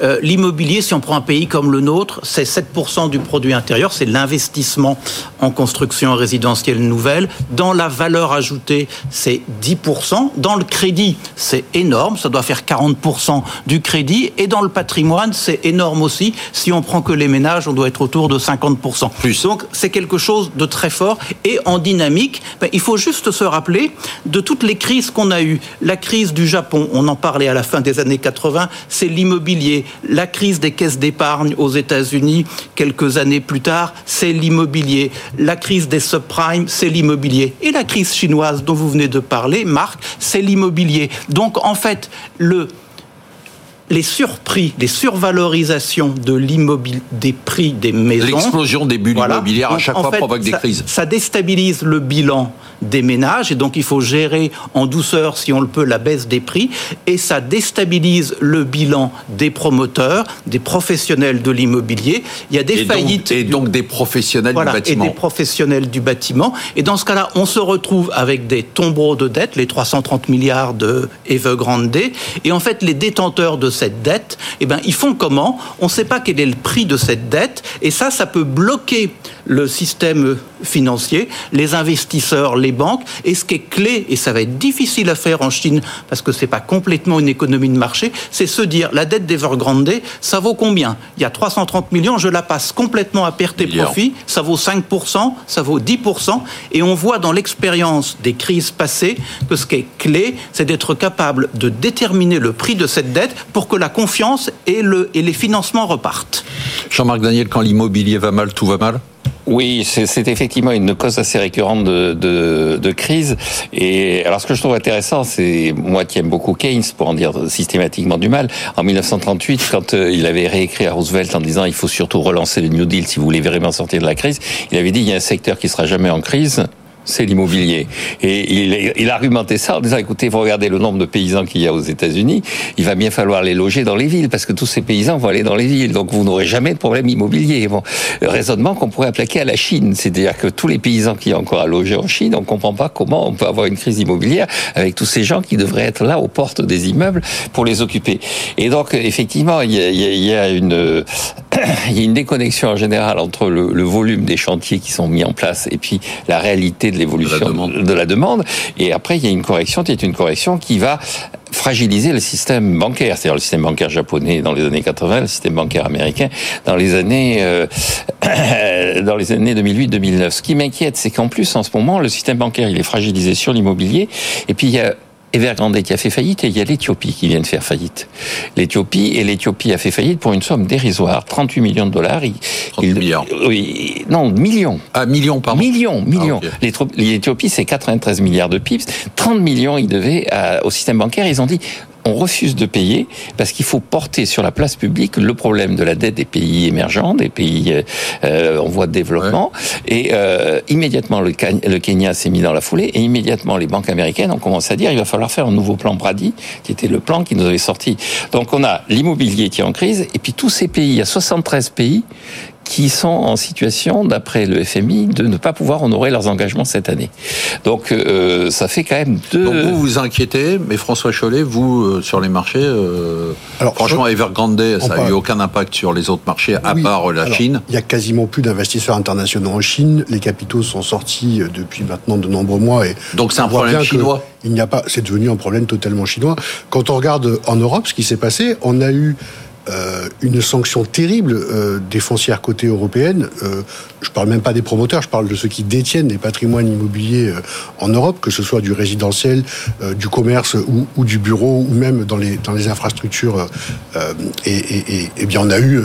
euh, l'immobilier, si on prend un pays comme le nôtre, c'est 7% du produit intérieur, c'est l'investissement en construction résidentielle nouvelle. Dans la valeur ajoutée, c'est 10%. Dans le crédit, c'est énorme, ça doit faire 40% du crédit. Et dans le patrimoine, c'est énorme aussi. Si on prend que les ménages, on doit être autour de 50%. Plus. Donc c'est quelque chose de très fort. Et en dynamique, ben, il faut juste se rappeler de toutes les crises qu'on a eues. La crise du Japon, on en parlait à la fin des années 80, c'est l'immobilier la crise des caisses d'épargne aux États-Unis quelques années plus tard, c'est l'immobilier. La crise des subprimes, c'est l'immobilier. Et la crise chinoise dont vous venez de parler, Marc, c'est l'immobilier. Donc en fait, le les surprix, les survalorisations de l'immobilier, des prix des maisons. L'explosion des bulles immobilières à chaque fois provoque des crises. Ça déstabilise le bilan des ménages et donc il faut gérer en douceur, si on le peut, la baisse des prix et ça déstabilise le bilan des promoteurs, des professionnels de l'immobilier. Il y a des faillites. et donc des professionnels du bâtiment. Et des professionnels du bâtiment. Et dans ce cas-là, on se retrouve avec des tombereaux de dettes, les 330 milliards de Evergrande. Et en fait, les détenteurs de cette dette, eh ben, ils font comment? On ne sait pas quel est le prix de cette dette. Et ça, ça peut bloquer le système financier, les investisseurs, les banques. Et ce qui est clé, et ça va être difficile à faire en Chine parce que c'est pas complètement une économie de marché, c'est se dire la dette d'Evergrande, ça vaut combien? Il y a 330 millions, je la passe complètement à perte et profit, ça vaut 5%, ça vaut 10%. Et on voit dans l'expérience des crises passées que ce qui est clé, c'est d'être capable de déterminer le prix de cette dette pour que la confiance et, le, et les financements repartent. Jean-Marc Daniel, quand l'immobilier va mal, tout va mal? Oui, c'est effectivement une cause assez récurrente de, de, de, crise. Et alors, ce que je trouve intéressant, c'est moi qui aime beaucoup Keynes, pour en dire systématiquement du mal. En 1938, quand euh, il avait réécrit à Roosevelt en disant il faut surtout relancer le New Deal si vous voulez vraiment sortir de la crise, il avait dit il y a un secteur qui sera jamais en crise, c'est l'immobilier. Et il, il argumentait ça en disant, écoutez, vous regardez le nombre de paysans qu'il y a aux États-Unis, il va bien falloir les loger dans les villes, parce que tous ces paysans vont aller dans les villes, donc vous n'aurez jamais de problème immobilier. Bon, raisonnement qu'on pourrait appliquer à la Chine, c'est-à-dire que tous les paysans qui ont encore à loger en Chine, on ne comprend pas comment on peut avoir une crise immobilière avec tous ces gens qui devraient être là aux portes des immeubles pour les occuper. Et donc, effectivement, il y a, y a une, il y a une déconnexion en général entre le volume des chantiers qui sont mis en place et puis la réalité de l'évolution de, la demande. Et après, il y a une correction qui est une correction qui va fragiliser le système bancaire, c'est-à-dire le système bancaire japonais dans les années 80, le système bancaire américain dans les années euh, dans les années 2008-2009. Ce qui m'inquiète, c'est qu'en plus en ce moment, le système bancaire il est fragilisé sur l'immobilier, et puis il y a Evergrande qui a fait faillite et il y a l'Éthiopie qui vient de faire faillite. L'Éthiopie et l'Éthiopie a fait faillite pour une somme dérisoire, 38 millions de dollars. 30 milliards. Oui, non, millions. Ah, millions, pardon. Millions, millions. Ah, L'Éthiopie, c'est 93 milliards de pips. 30 millions, ils devaient au système bancaire. Ils ont dit, on refuse de payer parce qu'il faut porter sur la place publique le problème de la dette des pays émergents, des pays euh, en voie de développement. Et euh, immédiatement, le, Kenya s'est mis dans la foulée et immédiatement, les banques américaines ont commencé à dire il va falloir faire un nouveau plan Brady, qui était le plan qui nous avait sorti. Donc on a l'immobilier qui est en crise et puis tous ces pays, il y a 73 pays qui sont en situation, d'après le FMI, de ne pas pouvoir honorer leurs engagements cette année. Donc euh, ça fait quand même deux... Donc vous vous inquiétez, mais François Chollet, vous, euh, sur les marchés, euh, Alors, franchement, Evergrande, ça n'a eu aucun impact sur les autres marchés, à part la Chine. Il y a quasiment plus d'investisseurs internationaux en Chine. Les capitaux sont sortis depuis maintenant de nombreux mois. Et Donc c'est un problème chinois il n'y a pas, c'est devenu un problème totalement chinois. Quand on regarde en Europe ce qui s'est passé, on a eu euh, une sanction terrible euh, des foncières cotées européennes. Euh, je parle même pas des promoteurs, je parle de ceux qui détiennent des patrimoines immobiliers en Europe, que ce soit du résidentiel, du commerce ou, du bureau, ou même dans les, dans les infrastructures. Et, bien, on a eu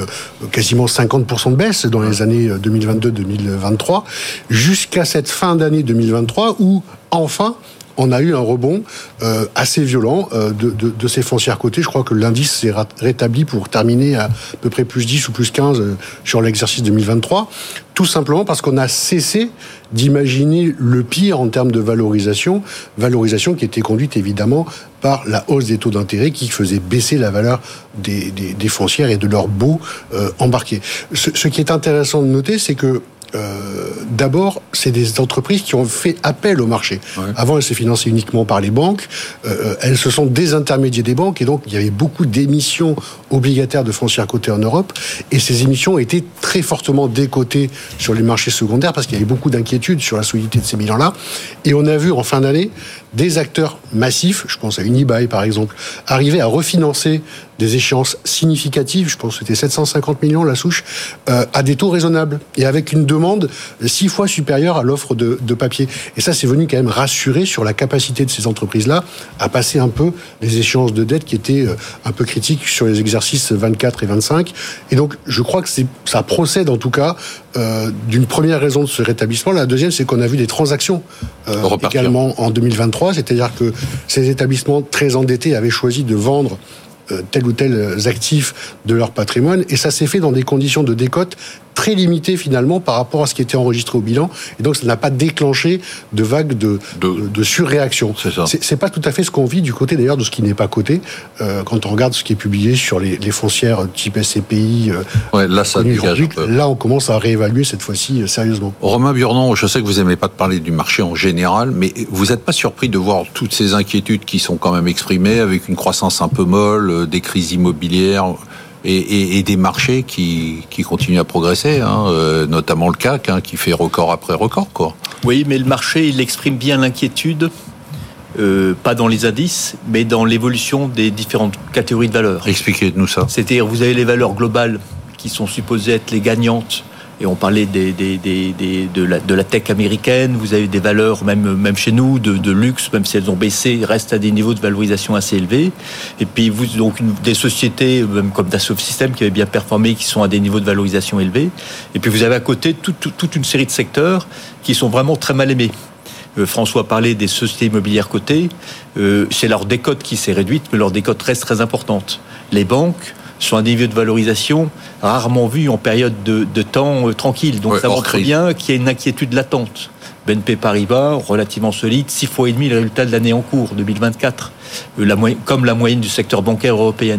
quasiment 50% de baisse dans les années 2022-2023, jusqu'à cette fin d'année 2023 où, enfin, on a eu un rebond euh, assez violent euh, de, ces foncières cotées. Je crois que l'indice s'est rétabli pour terminer à, peu près plus 10 ou plus 15 euh, sur l'exercice 2023. Tout simplement parce qu'on a cessé d'imaginer le pire en termes de valorisation, valorisation qui était conduite évidemment par la hausse des taux d'intérêt qui faisait baisser la valeur des, foncières et de leurs baux embarqués. ce, qui est intéressant de noter, c'est que euh, d'abord, c'est des entreprises qui ont fait appel au marché. Avant, elles se finançaient uniquement par les banques. Euh, euh, elles se sont désintermédiées des banques et donc il y avait beaucoup d'émissions obligataires de foncières cotées en Europe. Et ces émissions été très fortement décotées sur les marchés secondaires parce qu'il y avait beaucoup d'inquiétudes sur la solidité de ces bilans-là. Et on a vu en fin d'année des acteurs massifs, je pense à Unibail par exemple, arriver à refinancer des échéances significatives, je pense que c'était 750 millions la souche, euh, à des taux raisonnables et avec une demande six fois supérieure à l'offre de, de, papier. Et ça, c'est venu quand même rassurer sur la capacité de ces entreprises-là à passer un peu les échéances de dette qui étaient euh, un peu critiques sur les exercices 24 et 25. Et donc, je crois que ça procède en tout cas euh, d'une première raison de ce rétablissement. La deuxième, c'est qu'on a vu des transactions euh, également en 2023, c'est-à-dire que ces établissements très endettés avaient choisi de vendre tel ou tel actif de leur patrimoine, et ça s'est fait dans des conditions de décote très limité finalement par rapport à ce qui était enregistré au bilan. Et donc, ça n'a pas déclenché de vague de, de, surréaction. C'est pas tout à fait ce qu'on vit du côté d'ailleurs de ce qui n'est pas coté. Euh, quand on regarde ce qui est publié sur les, foncières type SCPI, euh, là, ça là, on commence à réévaluer cette fois-ci euh, sérieusement. Romain Burdon, je sais que vous n'aimez pas de parler du marché en général, mais vous n'êtes pas surpris de voir toutes ces inquiétudes qui sont quand même exprimées avec une croissance un peu molle, des crises immobilières et, et, des marchés qui, qui continuent à progresser, hein, euh, notamment le CAC hein, qui fait record après record. Quoi. Oui, mais le marché, il exprime bien l'inquiétude, euh, pas dans les indices, mais dans l'évolution des différentes catégories de valeurs. Expliquez-nous ça. C'est-à-dire, vous avez les valeurs globales qui sont supposées être les gagnantes et on parlait de, la, de, la, tech américaine, vous avez des valeurs, même, même chez nous, de, de, luxe, même si elles ont baissé, restent à des niveaux de valorisation assez élevés. Et puis, vous, donc, des sociétés, même comme Dassault Systèmes, qui avaient bien performé, qui sont à des niveaux de valorisation élevés. Et puis, vous avez à côté toute, toute une série de secteurs qui sont vraiment très mal aimés. Euh, François parlait des sociétés immobilières cotées. Euh, c'est leur décote qui s'est réduite, mais leur décote reste très importante. Les banques, sur un niveau de valorisation rarement vu en période de, temps euh, tranquille. Donc ça montre bien qu'il y a une inquiétude latente. BNP Paribas, relativement solide, six fois et demi le résultat de l'année en cours, 2024, euh, la comme la moyenne du secteur bancaire européen.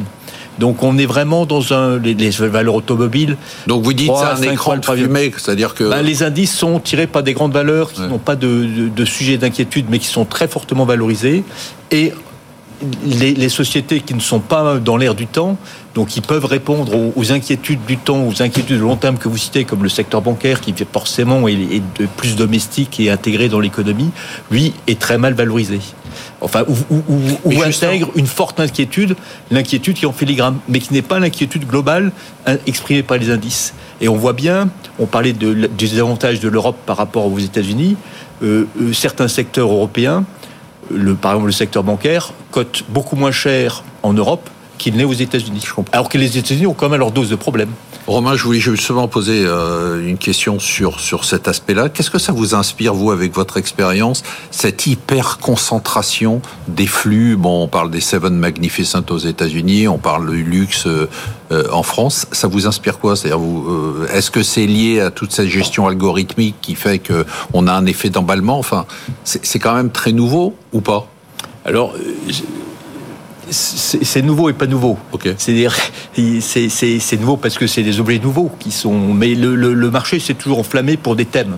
Donc on est vraiment dans un les, valeurs automobiles. Donc vous dites c'est un écran de fumée, c'est-à-dire que ben, les indices sont tirés par des grandes valeurs qui n'ont pas de, de, de sujet d'inquiétude, mais qui sont très fortement valorisées. Et les, sociétés qui ne sont pas dans l'air du temps, donc qui peuvent répondre aux, inquiétudes du temps, aux inquiétudes de long terme que vous citez, comme le secteur bancaire, qui forcément est, de plus domestique et intégré dans l'économie, lui est très mal valorisé. Enfin, ou, intègre une forte inquiétude, l'inquiétude qui en filigrane, mais qui n'est pas l'inquiétude globale hein, exprimée par les indices. Et on voit bien, on parlait de, des avantages de l'Europe par rapport aux États-Unis, euh, euh, certains secteurs européens le, par exemple le secteur bancaire, cote beaucoup moins cher en Europe qu'il n'est aux États-Unis. Alors que les États-Unis ont quand même leur dose de problèmes. Romain, je voulais justement poser euh, une question sur sur cet aspect-là. Qu'est-ce que ça vous inspire vous avec votre expérience cette hyper concentration des flux? Bon, on parle des Seven Magnificent aux États-Unis, on parle du luxe euh, en France. Ça vous inspire quoi? C'est-à-dire, euh, est-ce que c'est lié à toute cette gestion algorithmique qui fait que on a un effet d'emballement? Enfin, c'est quand même très nouveau ou pas? Alors c'est nouveau et pas nouveau. C'est-à-dire, c'est nouveau parce que c'est des objets nouveaux qui sont. Mais le, le marché s'est toujours enflammé pour des thèmes.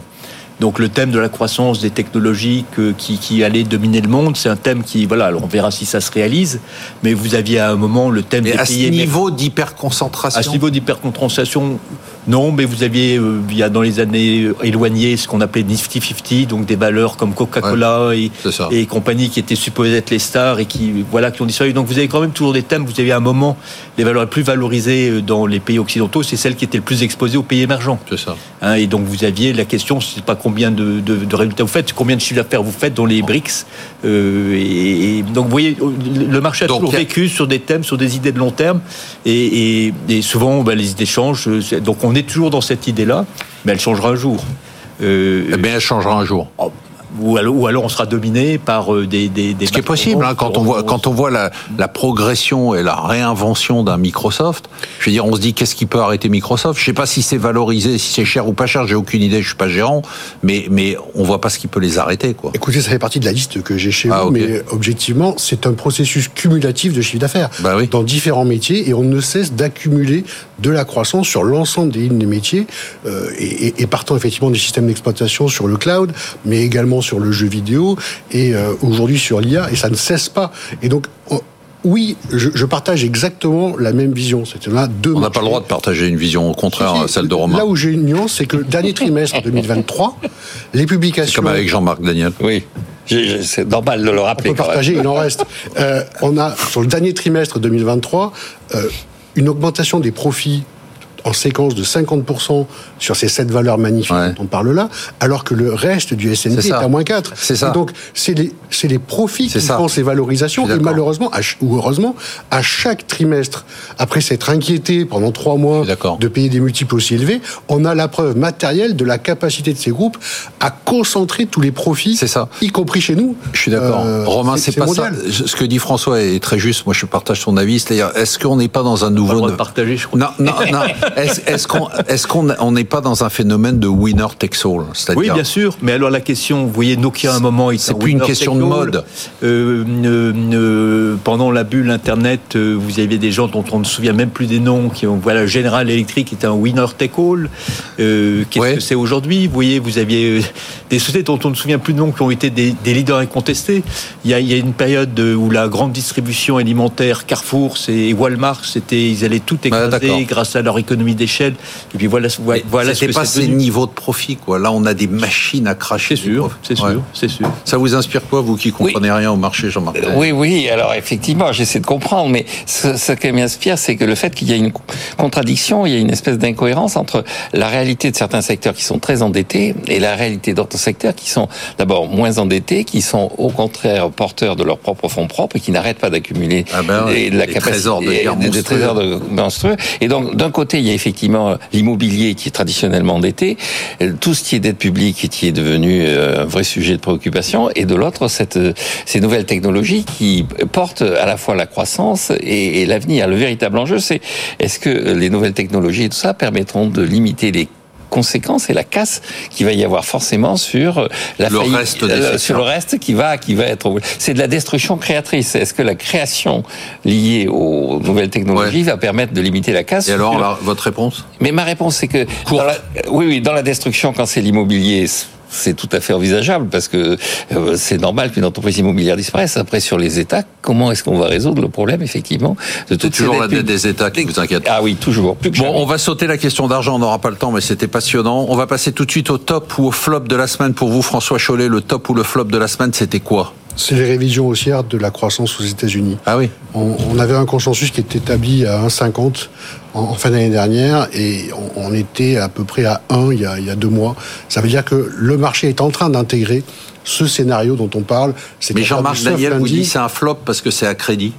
Donc le thème de la croissance des technologies qui, qui allait dominer le monde, c'est un thème qui, voilà, alors on verra si ça se réalise, mais vous aviez à un moment le thème des à ce niveau d'hyperconcentration À ce niveau d'hyperconcentration, non, mais vous aviez, euh, il y a dans les années éloignées, ce qu'on appelait Nifty 50, donc des valeurs comme Coca-Cola et, et compagnie qui étaient supposées être les stars et qui, voilà, qui ont disparu. Donc vous avez quand même toujours des thèmes, vous avez à un moment, les valeurs les plus valorisées euh, dans les pays occidentaux, c'est celles qui étaient le plus exposées aux pays émergents. C'est ça. Hein, et donc vous aviez la question, c'est pas combien de, résultats vous faites, combien de chiffres d'affaires vous faites dans les BRICS. Euh, et, donc, vous voyez, le marché a toujours vécu sur des thèmes, sur des idées de long terme. Et, souvent, ben, les idées changent. Donc, on est toujours dans cette idée-là, mais elle changera un jour. Euh, eh bien, elle changera un jour. Ou alors, on sera dominé par euh, des, des, Ce qui est possible hein, quand on voit quand on voit la, la progression et la réinvention d'un Microsoft. Je veux dire, on se dit qu'est-ce qui peut arrêter Microsoft? Je sais pas si c'est valorisé, si c'est cher ou pas cher. J'ai aucune idée. Je suis pas gérant, mais mais on voit pas ce qui peut les arrêter, quoi. Écoutez, ça fait partie de la liste que j'ai chez ah, vous, mais objectivement, c'est un processus cumulatif de chiffre d'affaires bah oui. dans différents métiers et on ne cesse d'accumuler de la croissance sur l'ensemble des lignes des métiers euh, et, et partant effectivement des systèmes d'exploitation sur le cloud, mais également sur le jeu vidéo et euh, aujourd'hui sur l'IA, et ça ne cesse pas. Et donc, oui, je, partage exactement la même vision. C'était là deux. On n'a pas le droit de partager une vision au contraire celle de Romain. Là où j'ai une nuance, c'est que le dernier trimestre 2023, les publications. Comme avec Jean-Marc Daniel. Oui. C'est normal de le rappeler. On peut partager, il en reste. Euh, on a sur le dernier trimestre 2023 euh, une augmentation des profits en séquence de 50% sur ces sept valeurs magnifiques dont on parle là, alors que le reste du S&P est, à moins 4. C'est ça. donc, c'est les, les profits qui font ces valorisations. Et malheureusement, ou heureusement, à chaque trimestre, après s'être inquiété pendant trois mois de payer des multiples aussi élevés, on a la preuve matérielle de la capacité de ces groupes à concentrer tous les profits, ça. y compris chez nous. Je suis d'accord. Euh, Romain, c'est pas ça. Ce que dit François est très juste. Moi, je partage son avis. C'est-à-dire, est-ce qu'on n'est pas dans un nouveau... On partager, je crois. Non, non, non. Est-ce qu'on qu'on n'est pas dans un phénomène de winner takes all Oui, bien sûr. Mais alors la question, vous voyez, Nokia à un moment, c'est plus une question de mode. Euh, euh, pendant la bulle Internet, euh, vous aviez des gens dont on ne se souvient même plus des noms, qui ont voilà, General Electric était un winner take all. Qu'est-ce que c'est aujourd'hui? Vous voyez, vous aviez des sociétés dont on ne se souvient plus de noms qui ont été des, leaders incontestés. Il y, a, il y a une période où la grande distribution alimentaire, Carrefour et Walmart, c'était ils allaient tout écraser grâce à leur économie d'échelle et puis voilà, voilà ce que pas ces niveaux de profit, quoi. Là, on a des machines à cracher. C'est sûr, c'est sûr, c'est sûr. Ça vous inspire quoi, vous qui comprenez rien au marché, Jean-Marc Oui, oui. Alors effectivement, j'essaie de comprendre, mais ce, qui m'inspire, c'est que le fait qu'il y a une contradiction, il y a une espèce d'incohérence entre la réalité de certains secteurs qui sont très endettés et la réalité d'autres secteurs qui sont d'abord moins endettés, qui sont au contraire porteurs de leurs propres fonds propres et qui n'arrêtent pas d'accumuler ah ben la capacité trésors de des, trésors de monstrueux. Et donc, d'un côté, il y a effectivement l'immobilier qui est traditionnellement endetté, tout ce qui est dette publique qui est devenu euh, un vrai sujet de préoccupation, et de l'autre, ces nouvelles technologies qui portent à la fois la croissance et, et l'avenir. Le véritable enjeu, c'est est-ce que les nouvelles technologies et tout ça permettront de limiter les conséquence et la casse qu'il va y avoir forcément sur euh, la le reste euh, sur le reste qui va qui va être c'est de la destruction créatrice. Est-ce que la création liée aux nouvelles technologies va permettre de limiter la casse et alors votre réponse? Mais ma réponse c'est que oui oui dans la destruction quand c'est l'immobilier c'est tout à fait envisageable parce que euh, c'est normal qu'une entreprise immobilière disparaisse. Après, sur les États, comment est-ce qu'on va résoudre le problème, effectivement, de toute toujours la dette des États qui vous inquiète Ah oui, toujours. bon, on va sauter la question d'argent, on n'aura pas le temps, mais c'était passionnant. On va passer tout de suite au top ou au flop de la semaine pour vous, François Chollet. Le top ou le flop de la semaine, c'était quoi? C'est les révisions haussières de la croissance aux États-Unis. Ah oui. On, avait un consensus qui était établi à 1,50 en, fin d'année dernière et on, était à peu près à 1 il y, a, il y a deux mois. Ça veut dire que le marché est en train d'intégrer ce scénario dont on parle. Mais Jean-Marc Daniel vous dit c'est un flop parce que c'est à crédit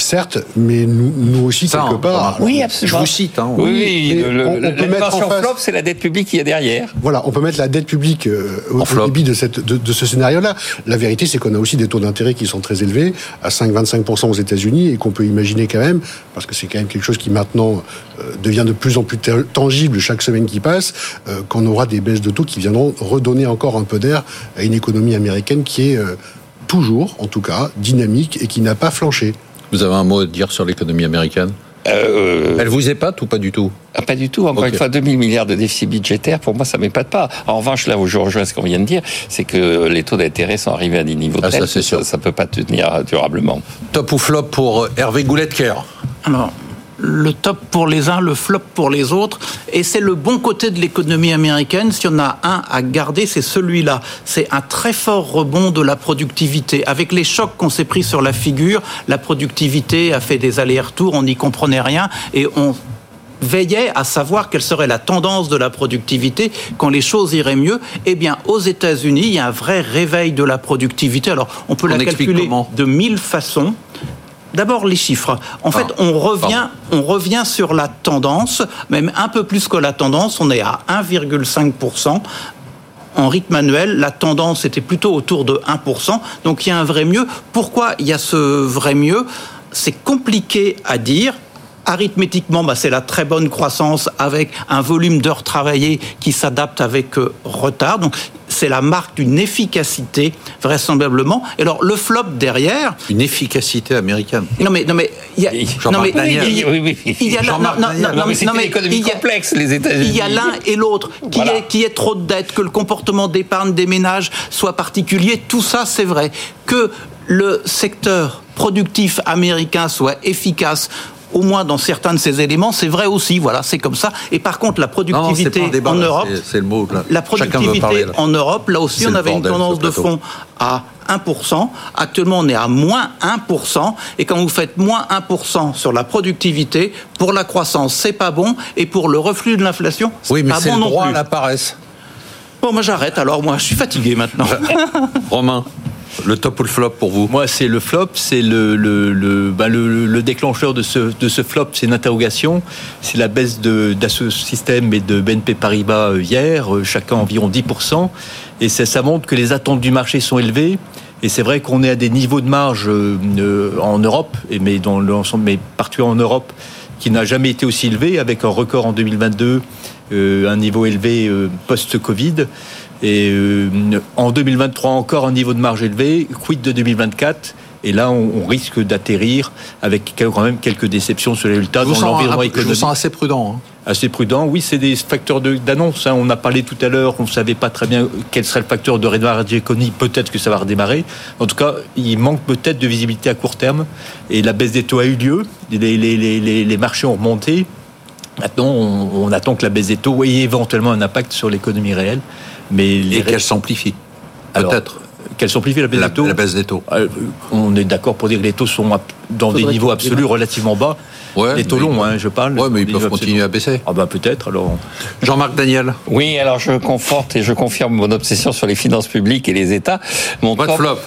certes, mais nous, nous aussi, quelque part. Oui, absolument. Je vous cite. Hein, oui, on, peut mettre en flop, c'est la dette publique qui est derrière. Voilà, on peut mettre la dette publique euh, au, débit de, cette, de, ce scénario-là. La vérité, c'est qu'on a aussi des taux d'intérêt qui sont très élevés, à 5-25% aux États-Unis, et qu'on peut imaginer quand même, parce que c'est quand même quelque chose qui maintenant euh, devient de plus en plus tangible chaque semaine qui passe, euh, qu'on aura des baisses de taux qui viendront redonner encore un peu d'air à une économie américaine qui est toujours, en tout cas, dynamique et qui n'a pas flanché. Vous avez un mot à dire sur l'économie américaine? Euh, Elle vous épate ou pas du tout? Ah, Pas du tout. Encore une fois, 2000 milliards de déficit budgétaire, pour moi, ça m'épate pas. En revanche, là où je rejoins ce qu'on vient de dire, c'est que les taux d'intérêt sont arrivés à des niveaux ah, ça, sûr. ça ne peut pas tenir durablement. Top ou flop pour Hervé Goulet-Kerr Alors, le top pour les uns, le flop pour les autres. Et c'est le bon côté de l'économie américaine. Si on a un à garder, c'est celui-là. C'est un très fort rebond de la productivité. Avec les chocs qu'on s'est pris sur la figure, la productivité a fait des allers-retours, on n'y comprenait rien et on veillait à savoir quelle serait la tendance de la productivité quand les choses iraient mieux. Eh bien, aux États-Unis, il y a un vrai réveil de la productivité. Alors, on peut la calculer de mille façons. D'abord les chiffres. En fait, on revient, on revient sur la tendance, même un peu plus que la tendance. On est à 1,5 en rythme annuel, la tendance était plutôt autour de 1%. Donc il y a un vrai mieux. Pourquoi il y a ce vrai mieux? C'est compliqué à dire arithmétiquement, bah, c'est la très bonne croissance avec un volume d'heures travaillées qui s'adapte avec euh, retard. Donc, c'est la marque d'une efficacité, vraisemblablement. Et alors, le flop derrière. Une efficacité américaine. Non, mais, non, mais, il y a. Non, mais, il y a non, non, mais c'est une économie complexe, les États-Unis. Il y a l'un et l'autre. Qui, est, qui est trop de dettes, que le comportement d'épargne des ménages soit particulier. Tout ça, c'est vrai. Que le secteur productif américain soit efficace au moins dans certains de ces éléments, c'est vrai aussi. Voilà, c'est comme ça. Et par contre, la productivité en Europe, c'est le mot. La productivité en Europe, là aussi, on avait une tendance de fond à 1%. Actuellement, on est à moins 1%. Et quand vous faites moins 1% sur la productivité, pour la croissance, c'est pas bon. Et pour le reflux de l'inflation, c'est oui, mais pas bon le droit à la paresse. Bon, moi j'arrête alors, moi je suis fatigué maintenant. Romain le top ou le flop pour vous Moi, c'est le flop, c'est le, le, le, bah, le, déclencheur de ce, de ce flop, c'est une interrogation. C'est la baisse d'Asso Système et de BNP Paribas euh, hier, euh, chacun environ 10%. Et ça, montre que les attentes du marché sont élevées. Et c'est vrai qu'on est à des niveaux de marge euh, en Europe, mais dans mais partout en Europe, qui n'a jamais été aussi élevé, avec un record en 2022, un niveau élevé post-Covid. Et euh, en 2023, encore un niveau de marge élevé. Quid de 2024 et là, on, risque d'atterrir avec quand même quelques déceptions sur les résultats dans l'environnement économique. Je vous sens assez prudent. Hein. Assez prudent, oui, c'est des facteurs d'annonce. Hein. On a parlé tout à l'heure, on ne savait pas très bien quel serait le facteur de redémarrage de l'économie. Peut-être que ça va redémarrer. En tout cas, il manque peut-être de visibilité à court terme. Et la baisse des taux a eu lieu. Les, les, les, les marchés ont remonté. Maintenant, on, on, attend que la baisse des taux ait éventuellement un impact sur l'économie réelle. Mais Et qu'elle s'amplifie. Peut-être. Qu'elle s'amplifie la baisse des taux. La baisse des taux. Euh, on est d'accord pour dire que les taux sont dans des niveaux absolus relativement bas. les taux longs, hein, je parle. Oui, mais ils peuvent continuer à baisser. Ah ben peut-être alors. Jean-Marc Daniel. Oui, alors je conforte et je confirme mon obsession sur les finances publiques et les États. Mon top, flop.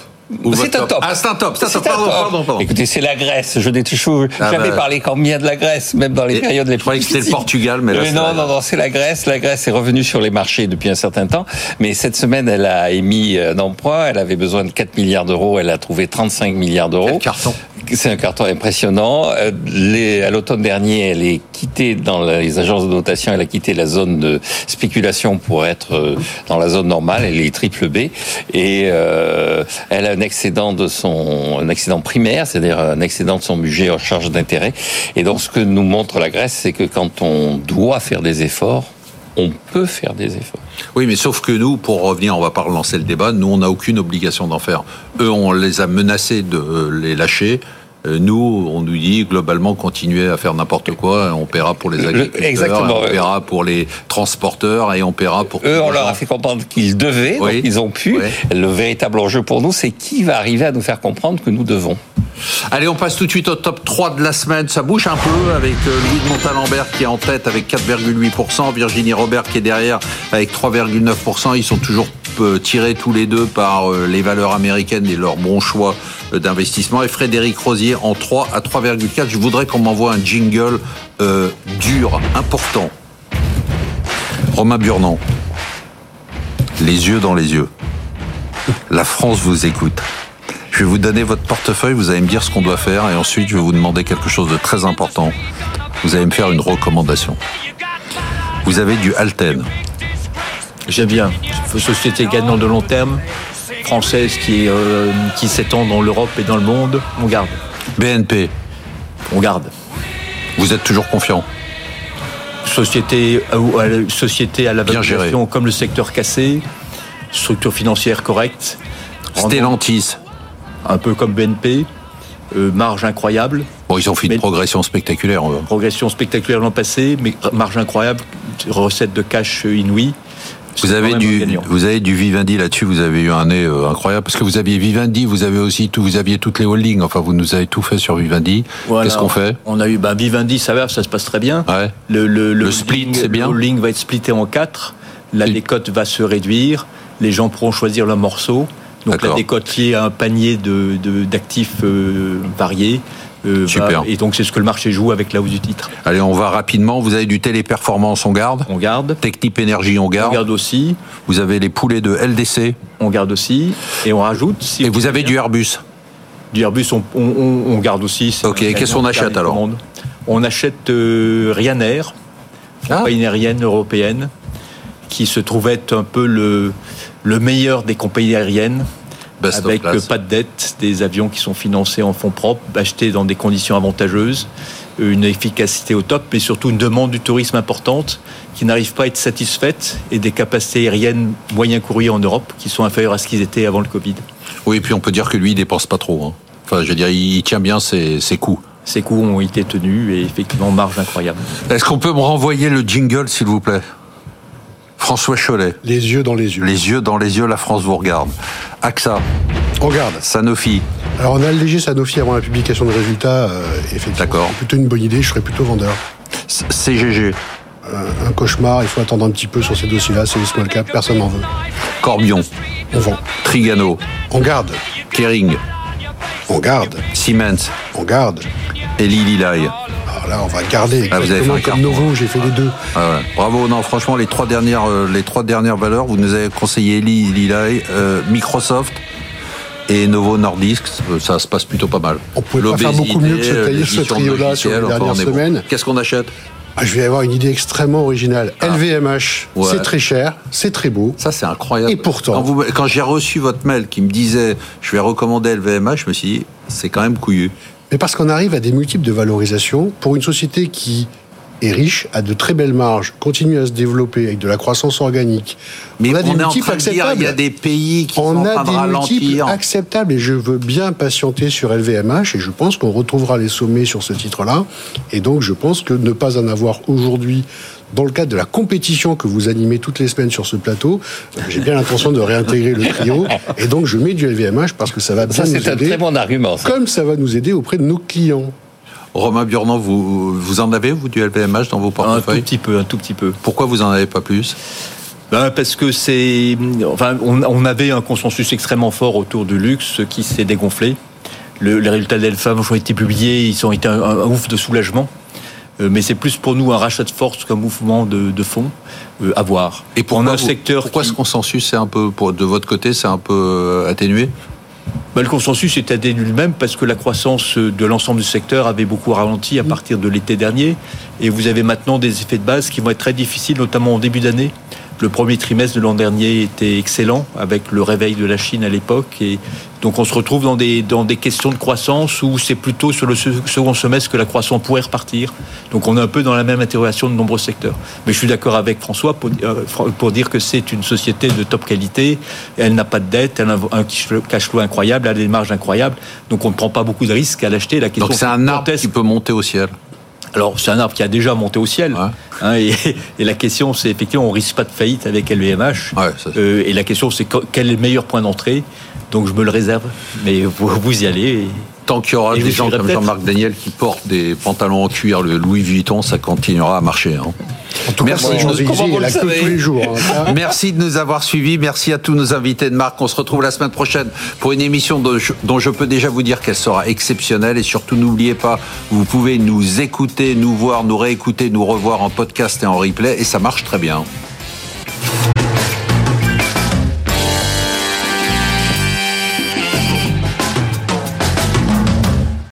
C'est un top. Ah, c'est un top. Ça, pardon, pardon, pardon, Écoutez, c'est la Grèce. Je n'ai toujours ah, jamais bah. parlé combien de la Grèce, même dans les périodes les plus difficiles. Je croyais que c'était le Portugal, mais, là, non, non, non, c'est la Grèce. La Grèce est revenue sur les marchés depuis un certain temps, mais cette semaine, elle a émis un emprunt. Elle avait besoin de 4 milliards d'euros. Elle a trouvé 35 milliards d'euros. carton. C'est un carton impressionnant. Euh, les, à l'automne dernier, elle est quittée dans les agences de notation. Elle a quitté la zone de spéculation pour être euh, dans la zone normale. Elle est triple B et euh, elle a un excédent de son un excédent primaire, c'est-à-dire un excédent de son budget en charge d'intérêt. Et donc, ce que nous montre la Grèce, c'est que quand on doit faire des efforts, on peut faire des efforts. Oui, mais sauf que nous, pour revenir, on va pas relancer le débat, nous, on n'a aucune obligation d'en faire. Eux, on les a menacés de les lâcher. Euh, nous, on nous dit globalement continuer à faire n'importe quoi. On paiera pour les agriculteurs, on paiera pour les transporteurs et on paiera pour. Eux, on leur a fait comprendre qu'ils devaient, donc ils ont pu. Le véritable enjeu pour nous, c'est qui va arriver à nous faire comprendre que nous devons. Allez, on passe tout de suite au top 3 de la semaine. Ça bouge un peu avec euh, Louis de Montalembert qui est en tête avec 4,8%, Virginie Robert qui est derrière avec 3,9%. Ils sont toujours euh, tirés tous les deux par les valeurs américaines et leur bon choix d'investissement. Et Frédéric Rosier en 3 à 3,4. Je voudrais qu'on m'envoie un jingle euh, dur, important. Romain Burnand, les yeux dans les yeux. La France vous écoute. Je vais vous donner votre portefeuille, vous allez me dire ce qu'on doit faire et ensuite je vais vous demander quelque chose de très important. Vous allez me faire une recommandation. Vous avez du Alten. J'aime bien. Société gagnant de long terme, française qui, euh, qui s'étend dans l'Europe et dans le monde, on garde. BNP. On garde. Vous êtes toujours confiant Société, euh, société à la valorisation comme le secteur cassé, structure financière correcte. Stellantis. Un peu comme BNP, euh, marge incroyable. Bon, ils ont fait une progression spectaculaire. Progression spectaculaire l'an passé, mais marge incroyable, recette de cash inouïe. Vous avez du, vous avez du Vivendi là-dessus. Vous avez eu un nez euh, incroyable parce que vous aviez Vivendi, vous avez aussi tout, vous aviez toutes les holdings. Enfin, vous nous avez tout fait sur Vivendi. Qu'est-ce qu'on fait? On a eu bah, Vivendi, ça va, ça se passe très bien. Ouais. Le, le, le, split, c'est bien. Le holding va être splitté en quatre. La décote va se réduire. Les gens pourront choisir leur morceau. Donc la décote liée à un panier de d'actifs euh, variés euh, Super. et donc c'est ce que le marché joue avec la hausse du titre. Allez, on va rapidement. Vous avez du téléperformance, on garde. On garde. Technip Énergie, on garde. On garde aussi. Vous avez les poulets de LDC. On garde aussi. Et on rajoute. Si et vous avez du Airbus. Du Airbus, on, on, garde aussi. Ok, qu'est-ce qu'on achète alors On achète euh, Ryanair, ah. compagnie aérienne européenne, qui se trouve être un peu le, le meilleur des compagnies aériennes avec pas de dette, des avions qui sont financés en fonds propres, achetés dans des conditions avantageuses, une efficacité au top, mais surtout une demande du tourisme importante qui n'arrive pas à être satisfaite et des capacités aériennes moyen courrier en Europe qui sont inférieures à ce qu'ils étaient avant le Covid. Oui, et puis on peut dire que lui, il dépense pas trop. Hein. Enfin, je veux dire, il tient bien ses, ses coûts. Ses coûts ont été tenus et effectivement, marge incroyable. Est-ce qu'on peut me renvoyer le jingle, s'il vous plaît? François Cholet. Les yeux dans les yeux. Les yeux dans les yeux, la France vous regarde. AXA. On regarde. Sanofi. Alors on a allégé Sanofi avant la publication des résultats. Euh, effectivement. D'accord. C'est plutôt une bonne idée, je serais plutôt vendeur. CGG. un cauchemar, il faut attendre un petit peu sur ces dossiers-là, c'est les small cap, personne n'en veut. Corbion. On vend. Trigano. On garde. Kering. On garde. Siemens. On garde. Eli Lilly. On va garder ah, exactement comme Novo, j'ai fait les deux. Ah Bravo, non, franchement, les trois dernières, euh, les trois dernières valeurs, vous nous avez conseillé Lilly, euh, Microsoft, et Novo Nordisk, euh, ça se passe plutôt pas mal. On pouvait pas faire beaucoup mieux que ce, tailler ce trio-là sur les dernières semaines. Qu'est-ce qu'on achète ah, je vais avoir une idée extrêmement originale. LVMH, ah. c'est très cher, c'est très beau. Ça, c'est incroyable. Et pourtant. Quand, quand j'ai reçu votre mail qui me disait je vais recommander LVMH, je me suis dit c'est quand même couillu mais parce qu'on arrive à des multiples de valorisation pour une société qui est riche, a de très belles marges, continue à se développer avec de la croissance organique. Mais on a des multiples acceptables. il y a des pays qui on sont a des multiples acceptables et je veux bien patienter sur LVMH et je pense qu'on retrouvera les sommets sur ce titre-là. Et donc je pense que ne pas en avoir aujourd'hui dans le cadre de la compétition que vous animez toutes les semaines sur ce plateau, j'ai bien l'intention de réintégrer le trio. Et donc, je mets du LVMH parce que ça va bien nous aider. C'est un très bon argument. Comme ça va nous aider auprès de nos clients. Romain Burnand, vous, vous en avez, vous, du LVMH dans vos portefeuilles Un tout petit peu, un tout petit peu. Pourquoi vous en avez pas plus? Ben parce que c'est, enfin, on, avait un consensus extrêmement fort autour du luxe qui s'est dégonflé. Le, les résultats d'Elfam ont été publiés, ils ont été un ouf de soulagement. Euh, mais c'est plus pour nous un rachat de force qu'un mouvement de, de fonds euh, à voir. Et pour un secteur pourquoi ce consensus c'est un peu pour, de votre côté c'est un peu euh, atténué? Bah, le consensus est atténué lui-même parce que la croissance de l'ensemble du secteur avait beaucoup ralenti à partir de l'été dernier. Et vous avez maintenant des effets de base qui vont être très difficiles, notamment en début d'année, Le premier trimestre de l'an dernier était excellent avec le réveil de la Chine à l'époque et donc on se retrouve dans des, dans des questions de croissance où c'est plutôt sur le second semestre que la croissance pourrait repartir. Donc on est un peu dans la même interrogation de nombreux secteurs. Mais je suis d'accord avec François pour, euh, pour dire que c'est une société de top qualité. Elle n'a pas de dette, elle a un cash flow incroyable, elle a des marges incroyables. Donc on ne prend pas beaucoup de risques à l'acheter. La question donc c'est un arbre qui peut monter au ciel. Alors, c'est un arbre qui a déjà monté au ciel. Hein, et, la question, c'est effectivement, on risque pas de faillite avec LVMH. Euh, et la question, c'est quel est le meilleur point d'entrée? Donc, je me le réserve. Mais vous, vous y allez. Tant qu'il y aura des gens comme Jean-Marc Daniel qui portent des pantalons en cuir, le Louis Vuitton, ça continuera à marcher. Hein. Merci, tous les jours. Hein. merci de nous avoir suivis. Merci à tous nos invités de marque. On se retrouve la semaine prochaine pour une émission dont je peux déjà vous dire qu'elle sera exceptionnelle. Et surtout, n'oubliez pas, vous pouvez nous écouter, nous voir, nous réécouter, nous revoir en podcast et en replay. Et ça marche très bien.